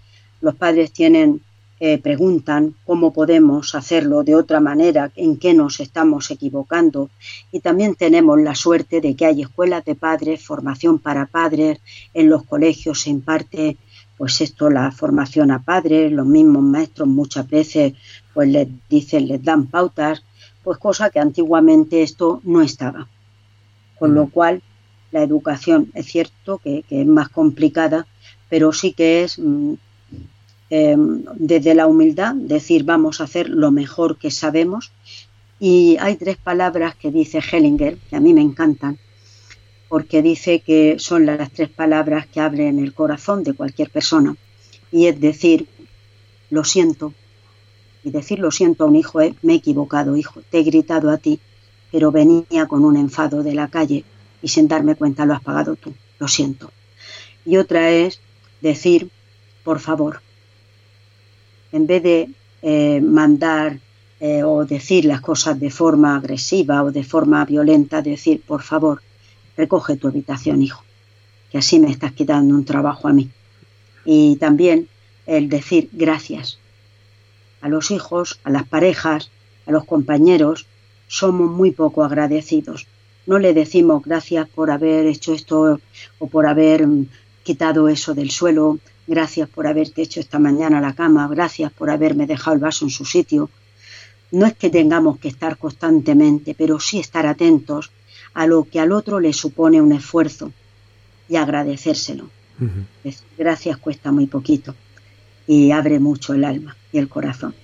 los padres tienen eh, preguntan cómo podemos hacerlo de otra manera, en qué nos estamos equivocando. Y también tenemos la suerte de que hay escuelas de padres, formación para padres, en los colegios se imparte pues esto, la formación a padres, los mismos maestros muchas veces pues les dicen, les dan pautas, pues cosa que antiguamente esto no estaba. Con lo mm. cual la educación es cierto que, es más complicada, pero sí que es mm, Em, desde la humildad, decir vamos a hacer lo mejor que sabemos. Y hay tres palabras que dice Hellinger, que a mí me encantan, porque dice que son las tres palabras que abren el corazón de cualquier persona. Y es decir, lo siento. Y decir lo siento a un hijo es, me he equivocado, hijo, te he gritado a ti, pero venía con un enfado de la calle y sin darme cuenta lo has pagado tú, lo siento. Y otra es decir, por favor, en vez de eh, mandar eh, o decir las cosas de forma agresiva o de forma violenta, decir, por favor, recoge tu habitación, hijo, que así me estás quitando un trabajo a mí. Y también el decir gracias a los hijos, a las parejas, a los compañeros, somos muy poco agradecidos. No le decimos gracias por haber hecho esto o por haber mm, quitado eso del suelo, gracias por haberte hecho esta mañana la cama, gracias por haberme dejado el vaso en su sitio. No es que tengamos que estar constantemente, pero sí estar atentos a lo que al otro le supone un esfuerzo y agradecérselo. Gracias cuesta muy poquito y abre mucho el alma y el corazón.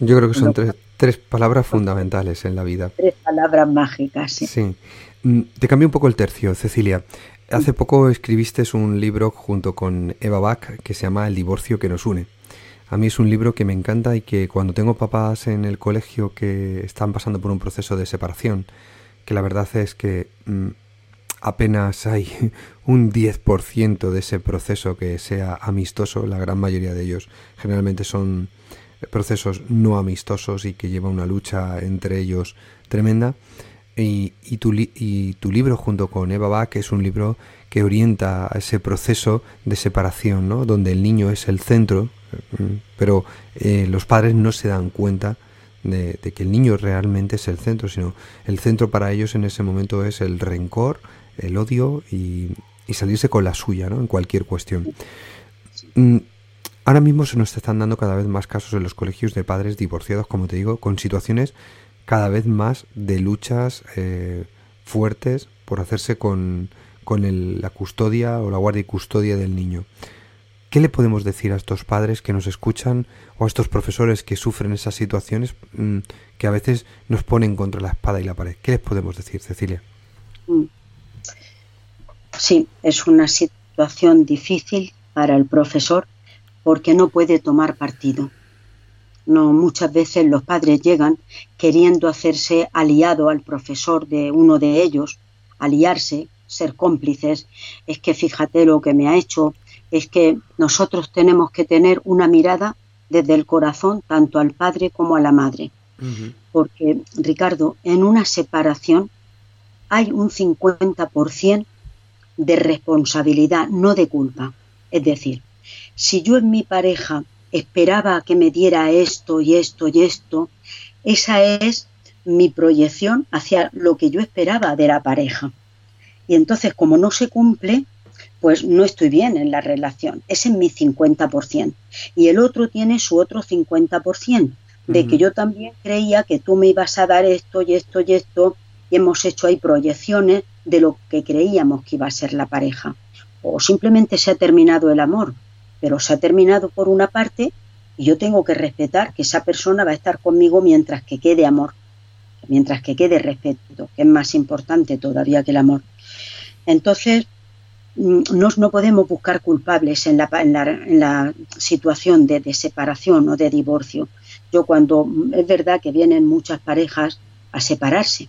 Yo creo que son tres, tres, palabras fundamentales en la vida. Tres palabras mágicas, sí. sí. Mm, te cambio un poco el tercio, Cecilia. Hace poco escribiste un libro junto con Eva Bach que se llama El divorcio que nos une. A mí es un libro que me encanta y que cuando tengo papás en el colegio que están pasando por un proceso de separación, que la verdad es que mm, apenas hay un 10% de ese proceso que sea amistoso, la gran mayoría de ellos generalmente son procesos no amistosos y que lleva una lucha entre ellos tremenda. Y, tu, libro junto con Eva Bach es un libro que orienta a ese proceso de separación, ¿no? donde el niño es el centro, mm, pero eh, los padres no se dan cuenta de, que el niño realmente es el centro, sino el centro para ellos en ese momento es el rencor, el odio y, y salirse con la suya ¿no? en cualquier cuestión. Mm, ahora mismo se nos están dando cada vez más casos en los colegios de padres divorciados, como te digo, con situaciones cada vez más de luchas eh, fuertes por hacerse con, con la custodia o la guardia y custodia del niño. ¿Qué le podemos decir a estos padres que nos escuchan o a estos profesores que sufren esas situaciones mm, que a veces nos ponen contra la espada y la pared? ¿Qué les podemos decir, Cecilia? Mm. Sí, es una situación difícil para el profesor porque no puede tomar partido. No, muchas veces los padres llegan queriendo hacerse aliado al profesor de uno de ellos, aliarse, ser cómplices. Es que fíjate lo que me ha hecho, es que nosotros tenemos que tener una mirada desde el corazón tanto al padre como a la madre. Porque, Ricardo, en una separación hay un 50% de responsabilidad, no de culpa. Es decir, si yo en mi pareja esperaba que me diera esto y esto y esto, esa es mi proyección hacia lo que yo esperaba de la pareja. Y entonces, como no se cumple, pues no estoy bien en la relación. Ese es mi 50%. Y el otro tiene su otro 50%, de que yo también creía que tú me ibas a dar esto y esto y esto, hemos hecho ahí proyecciones de lo que creíamos que iba a ser la pareja. O simplemente se ha terminado el amor, pero se ha terminado por una parte y yo tengo que respetar que esa persona va a estar conmigo mientras que quede amor, mientras que quede respeto, que es más importante todavía que el amor. Entonces, Mm, no, podemos buscar culpables en la, en la, situación de, separación o de divorcio. Yo cuando mm, es verdad que vienen muchas parejas a separarse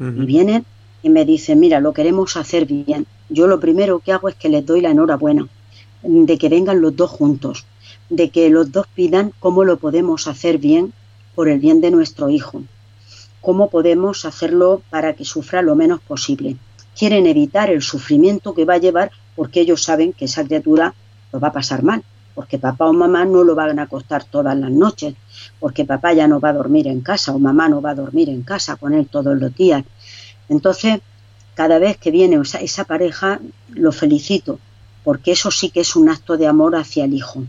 y vienen y me dicen, mira, lo queremos hacer bien. Yo lo primero que hago es que les doy la enhorabuena de que vengan los dos juntos, de que los dos pidan cómo lo podemos hacer bien por el bien de nuestro hijo, cómo podemos hacerlo para que sufra lo menos posible. Quieren evitar el sufrimiento que va a llevar porque ellos saben que esa criatura lo va a pasar mal, porque papá o mamá no lo van a acostar todas las noches, porque papá ya no va a dormir en casa o mamá no va a dormir en casa con él todos los días. Entonces, cada vez que viene esa, esa pareja, lo felicito, porque eso sí que es un acto de amor hacia el hijo,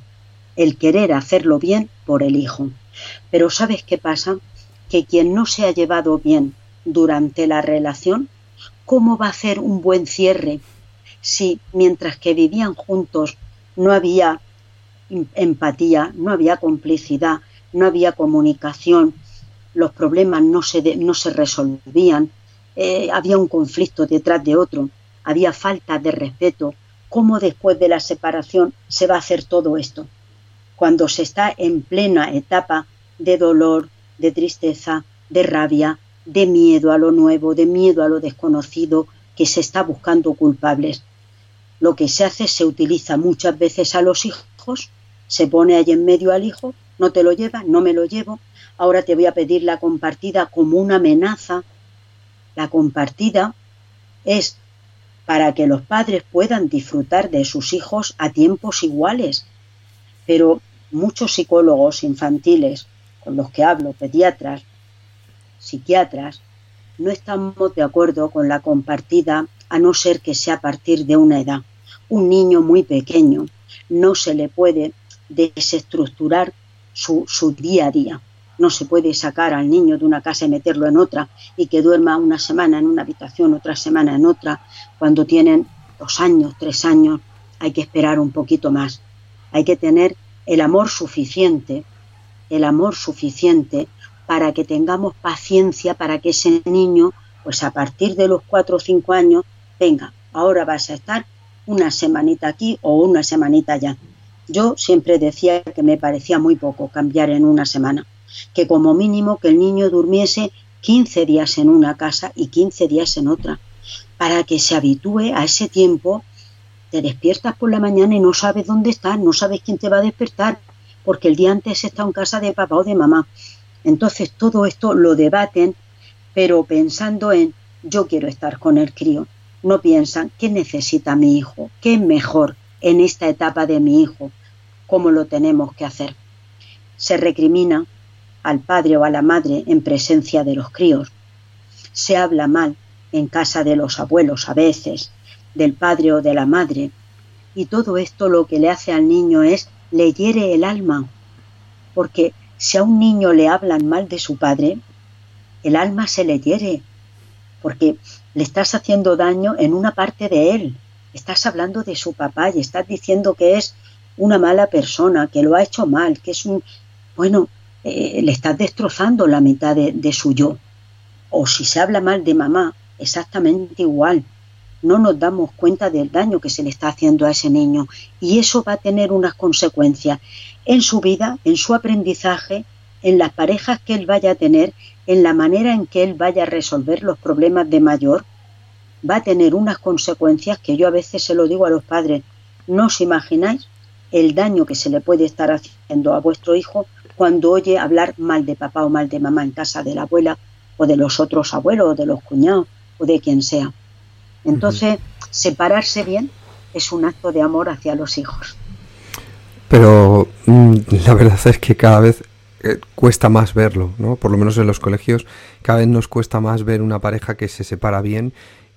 el querer hacerlo bien por el hijo. Pero ¿sabes qué pasa? Que quien no se ha llevado bien durante la relación ¿Cómo va a hacer un buen cierre si mientras que vivían juntos no había empatía, no había complicidad, no había comunicación, los problemas no se, no se resolvían, eh, había un conflicto detrás de otro, había falta de respeto. ¿Cómo después de la separación se va a hacer todo esto? Cuando se está en plena etapa de dolor, de tristeza, de rabia, de miedo a lo nuevo, de miedo a lo desconocido, que se está buscando culpables. Lo que se hace se utiliza muchas veces a los hijos, se pone ahí en medio al hijo, no te lo lleva, no me lo llevo, ahora te voy a pedir la compartida como una amenaza. La compartida es para que los padres puedan disfrutar de sus hijos a tiempos iguales. Pero muchos psicólogos infantiles con los que hablo, pediatras, psiquiatras, no estamos de acuerdo con la compartida a no ser que sea a partir de una edad. Un niño muy pequeño no se le puede desestructurar su, su día a día. No se puede sacar al niño de una casa y meterlo en otra y que duerma una semana en una habitación, otra semana en otra. Cuando tienen dos años, tres años, hay que esperar un poquito más. Hay que tener el amor suficiente, el amor suficiente para que tengamos paciencia para que ese niño, pues a partir de los cuatro o cinco años, venga, ahora vas a estar una semanita aquí o una semanita allá. Yo siempre decía que me parecía muy poco cambiar en una semana, que como mínimo que el niño durmiese 15 días en una casa y 15 días en otra, para que se habitúe a ese tiempo. Te despiertas por la mañana y no sabes dónde estás, no sabes quién te va a despertar, porque el día antes está en casa de papá o de mamá. Entonces todo esto lo debaten, pero pensando en yo quiero estar con el crío. No piensan qué necesita mi hijo, qué es mejor en esta etapa de mi hijo, cómo lo tenemos que hacer. Se recrimina al padre o a la madre en presencia de los críos. Se habla mal en casa de los abuelos a veces, del padre o de la madre. Y todo esto lo que le hace al niño es le hiere el alma, porque si a un niño le hablan mal de su padre, el alma se le hiere, porque le estás haciendo daño en una parte de él. Estás hablando de su papá y estás diciendo que es una mala persona, que lo ha hecho mal, que es un, bueno, eh, le estás destrozando la mitad de, de su yo. O si se habla mal de mamá, exactamente igual. No nos damos cuenta del daño que se le está haciendo a ese niño y eso va a tener unas consecuencias en su vida, en su aprendizaje, en las parejas que él vaya a tener, en la manera en que él vaya a resolver los problemas de mayor, va a tener unas consecuencias que yo a veces se lo digo a los padres, no os imagináis el daño que se le puede estar haciendo a vuestro hijo cuando oye hablar mal de papá o mal de mamá en casa de la abuela o de los otros abuelos o de los cuñados o de quien sea. Entonces, separarse bien es un acto de amor hacia los hijos. Pero mm, la verdad es que cada vez eh, cuesta más verlo, ¿no? Por lo menos en los colegios, cada vez nos cuesta más ver una pareja que se separa bien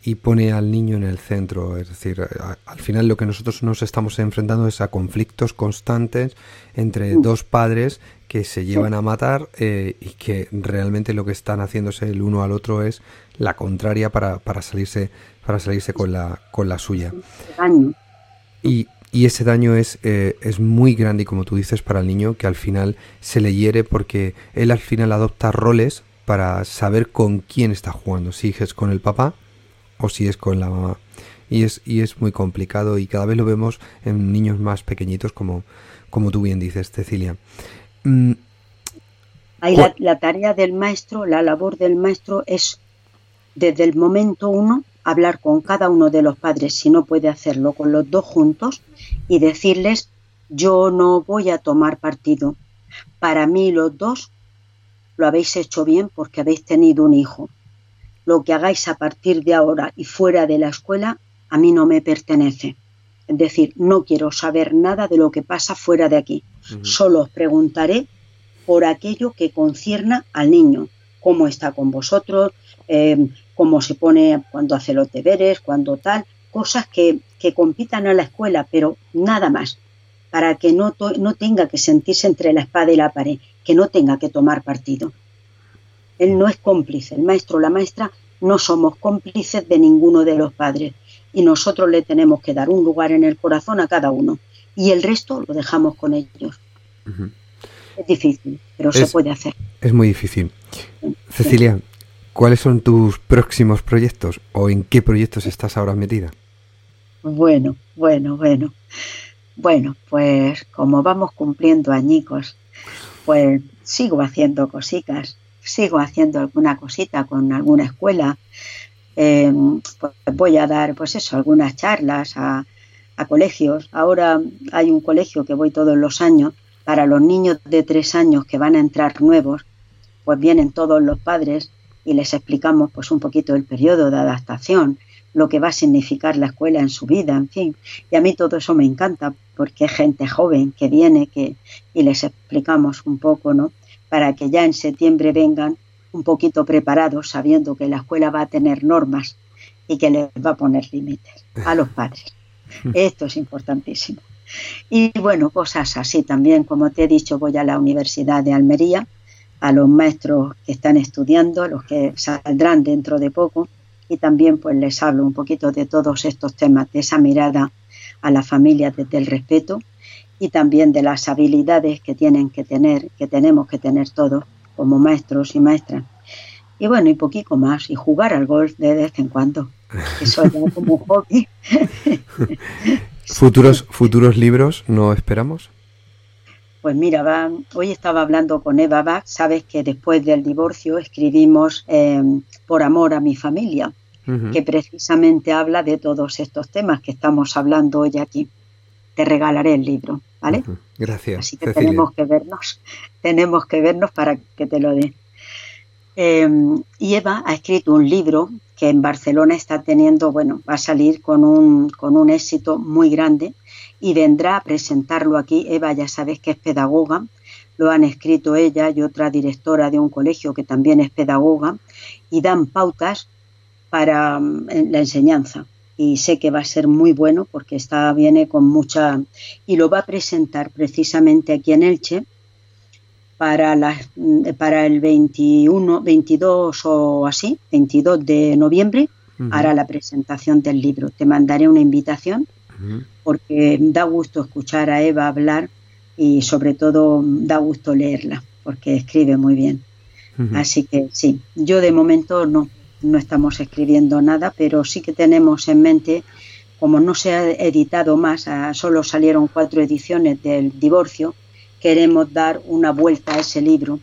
y pone al niño en el centro. Es decir, al final lo que nosotros nos estamos enfrentando es a conflictos constantes entre dos padres que se llevan a matar eh, y que realmente lo que están haciéndose el uno al otro es la contraria para, para salirse para salirse con la con la suya. Y, y ese daño es, eh, es muy grande y como tú dices para el niño que al final se le hiere porque él al final adopta roles para saber con quién está jugando, si es con el papá o si es con la mamá. Y es, y es muy complicado y cada vez lo vemos en niños más pequeñitos como, como tú bien dices, Cecilia. Mm, la, tarea del maestro, la labor del maestro es desde el momento uno hablar con cada uno de los padres, si no puede hacerlo con los dos juntos, y decirles, yo no voy a tomar partido. Para mí los dos lo habéis hecho bien porque habéis tenido un hijo lo que hagáis a partir de ahora y fuera de la escuela a mí no me pertenece. Es decir, no quiero saber nada de lo que pasa fuera de aquí. Solo os preguntaré por aquello que concierna al niño, cómo está con vosotros, eh, cómo se pone cuando hace los deberes, cuando tal, cosas que, que compitan a la escuela, pero nada más, para que no, no tenga que sentirse entre la espada y la pared, que no tenga que tomar partido. Él no es cómplice, el maestro o la maestra no somos cómplices de ninguno de los padres y nosotros le tenemos que dar un lugar en el corazón a cada uno y el resto lo dejamos con ellos. Es difícil, pero se puede hacer. Es muy difícil. Cecilia, ¿cuáles son tus próximos proyectos o en qué proyectos estás ahora metida? Bueno, bueno, bueno. Bueno, pues como vamos cumpliendo añicos, pues sigo haciendo cositas sigo haciendo alguna cosita con alguna escuela. Eh, pues voy a dar, pues eso, algunas charlas a, a colegios. Ahora hay un colegio que voy todos los años para los niños de tres años que van a entrar nuevos, pues vienen todos los padres y les explicamos pues un poquito el periodo de adaptación, lo que va a significar la escuela en su vida, en fin. Y a mí todo eso me encanta porque es gente joven que viene que, y les explicamos un poco, ¿no? Para que ya en septiembre vengan un poquito preparados, sabiendo que la escuela va a tener normas y que les va a poner límites a los padres. Esto es importantísimo. Y bueno, cosas así también, como te he dicho, voy a la Universidad de Almería, a los maestros que están estudiando, los que saldrán dentro de poco, y también pues les hablo un poquito de todos estos temas, de esa mirada a la familia desde el respeto y también de las habilidades que tienen que tener, que tenemos que tener todos como maestros y maestras. Y bueno, y poquito más, y jugar al golf de vez en cuando. Eso ya como hobby. ¿Futuros, ¿Futuros libros no esperamos? Pues mira, hoy estaba hablando con Eva Bach, sabes que después del divorcio escribimos em, Por amor a mi familia, que precisamente habla de todos estos temas que estamos hablando hoy aquí te regalaré el libro, ¿vale? Gracias. Así que tenemos que vernos, tenemos que vernos para que te lo dé. Em, y Eva ha escrito un libro que en Barcelona está teniendo, bueno, va a salir con un, con un éxito muy grande y vendrá a presentarlo aquí. Eva ya sabes que es pedagoga, lo han escrito ella y otra directora de un colegio que también es pedagoga y dan pautas para mm, la enseñanza y sé que va a ser muy bueno porque está viene con mucha y lo va a presentar precisamente aquí en Elche para la, para el 21 22 o así 22 de noviembre hará la presentación del libro. Te mandaré una invitación porque da gusto escuchar a Eva hablar y sobre todo da gusto leerla, porque escribe muy bien. Así que sí, yo de momento no, no estamos escribiendo nada, pero sí que tenemos en mente, como no se ha editado más, solo salieron cuatro ediciones del divorcio, queremos dar una vuelta a ese libro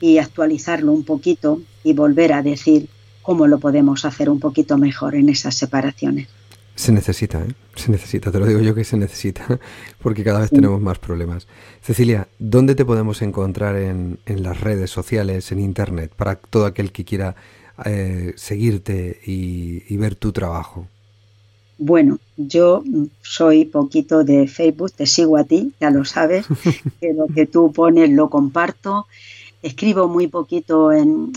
y actualizarlo un poquito y volver a decir cómo lo podemos hacer un poquito mejor en esas separaciones. Se necesita, ¿eh? Se necesita, te lo digo yo que se necesita, porque cada vez tenemos más problemas. Cecilia, ¿dónde te podemos encontrar en, las redes sociales, en Internet, para todo aquel que quiera eh, seguirte y, ver tu trabajo? Bueno, yo soy poquito de Facebook, te sigo a ti, ya lo sabes, que lo que tú pones lo comparto. Escribo muy poquito en,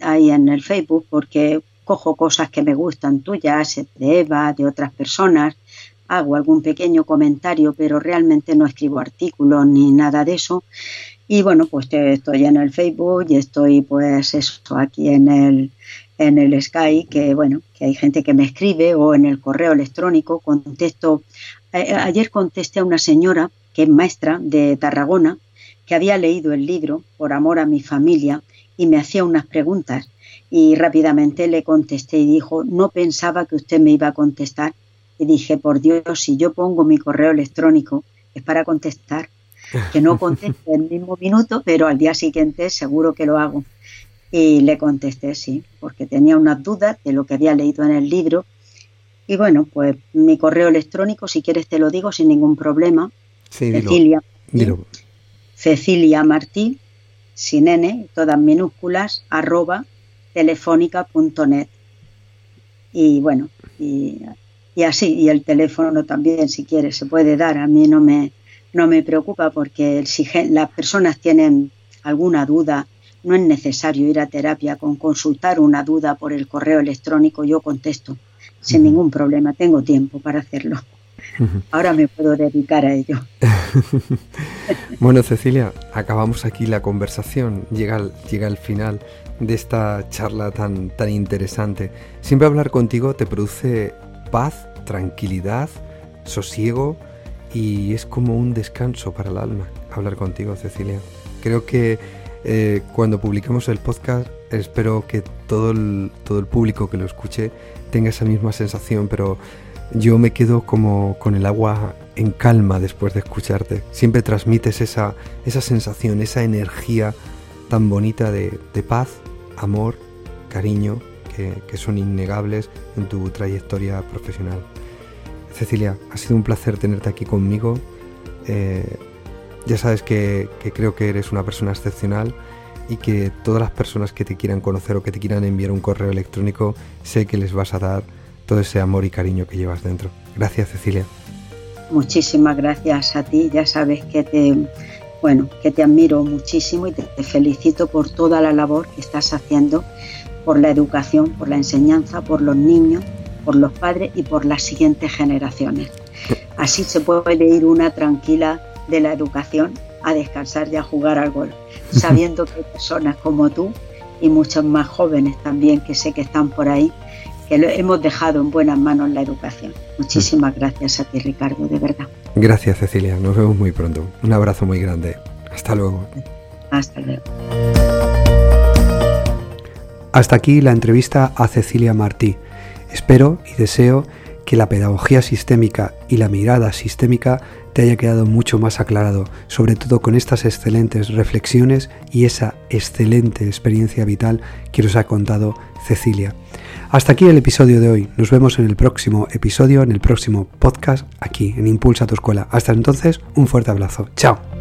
ahí en el Facebook porque cojo cosas que me gustan tuyas, de Eva, de otras personas, hago algún pequeño comentario, pero realmente no escribo artículos ni nada de eso. Y bueno, pues estoy en el Facebook y estoy pues eso aquí en el, en el Sky, que bueno, que hay gente que me escribe o en el correo electrónico, contesto. ayer contesté a una señora que es maestra de Tarragona, que había leído el libro Por amor a mi familia y me hacía unas preguntas y rápidamente le contesté y dijo, no pensaba que usted me iba a contestar. Y dije, por Dios, si yo pongo mi correo electrónico es para contestar, que no conteste el mismo minuto, pero al día siguiente seguro que lo hago. Y le contesté sí, porque tenía unas dudas de lo que había leído en el libro. Y bueno, pues mi correo electrónico, si quieres te lo digo sin ningún problema. Cecilia. Cecilia Martí, sin N, todas minúsculas, arroba telefónica.net. Y bueno, y, así, y el teléfono también, si quieres, se puede dar. A mí no me, no me preocupa porque si las personas tienen alguna duda, no es necesario ir a terapia con consultar una duda por el correo electrónico, yo contesto sin ningún problema, tengo tiempo para hacerlo. Ahora me puedo dedicar a ello. bueno, Cecilia, acabamos aquí la conversación, llega llega al final de esta charla tan, tan interesante. Siempre hablar contigo te produce paz, tranquilidad, sosiego y es como un descanso para el alma hablar contigo, Cecilia. Creo que eh, cuando publiquemos el podcast espero que todo el, todo el público que lo escuche tenga esa misma sensación, pero yo me quedo como con el agua en calma después de escucharte. Siempre transmites esa, esa sensación, esa energía tan bonita de, paz, amor, cariño, que, son innegables en tu trayectoria profesional. Cecilia, ha sido un placer tenerte aquí conmigo. Eh, ya sabes que, creo que eres una persona excepcional y que todas las personas que te quieran conocer o que te quieran enviar un correo electrónico, sé que les vas a dar todo ese amor y cariño que llevas dentro. Gracias, Cecilia. Muchísimas gracias a ti. Ya sabes que te bueno, que te admiro muchísimo y te, felicito por toda la labor que estás haciendo por la educación, por la enseñanza, por los niños, por los padres y por las siguientes generaciones. Así se puede ir una tranquila de la educación a descansar y a jugar al golf, sabiendo que hay personas como tú y muchos más jóvenes también que sé que están por ahí, que lo hemos dejado en buenas manos la educación. Muchísimas gracias a ti, Ricardo, de verdad. Gracias, Cecilia. Nos vemos muy pronto. Un abrazo muy grande. Hasta luego. Hasta luego. Hasta aquí la entrevista a Cecilia Martí. Espero y deseo que la pedagogía sistémica y la mirada sistémica te haya quedado mucho más aclarado, sobre todo con estas excelentes reflexiones y esa excelente experiencia vital que nos ha contado Cecilia. Hasta aquí el episodio de hoy. Nos vemos en el próximo episodio, en el próximo podcast, aquí en Impulsa tu Escuela. Hasta entonces, un fuerte abrazo. Chao.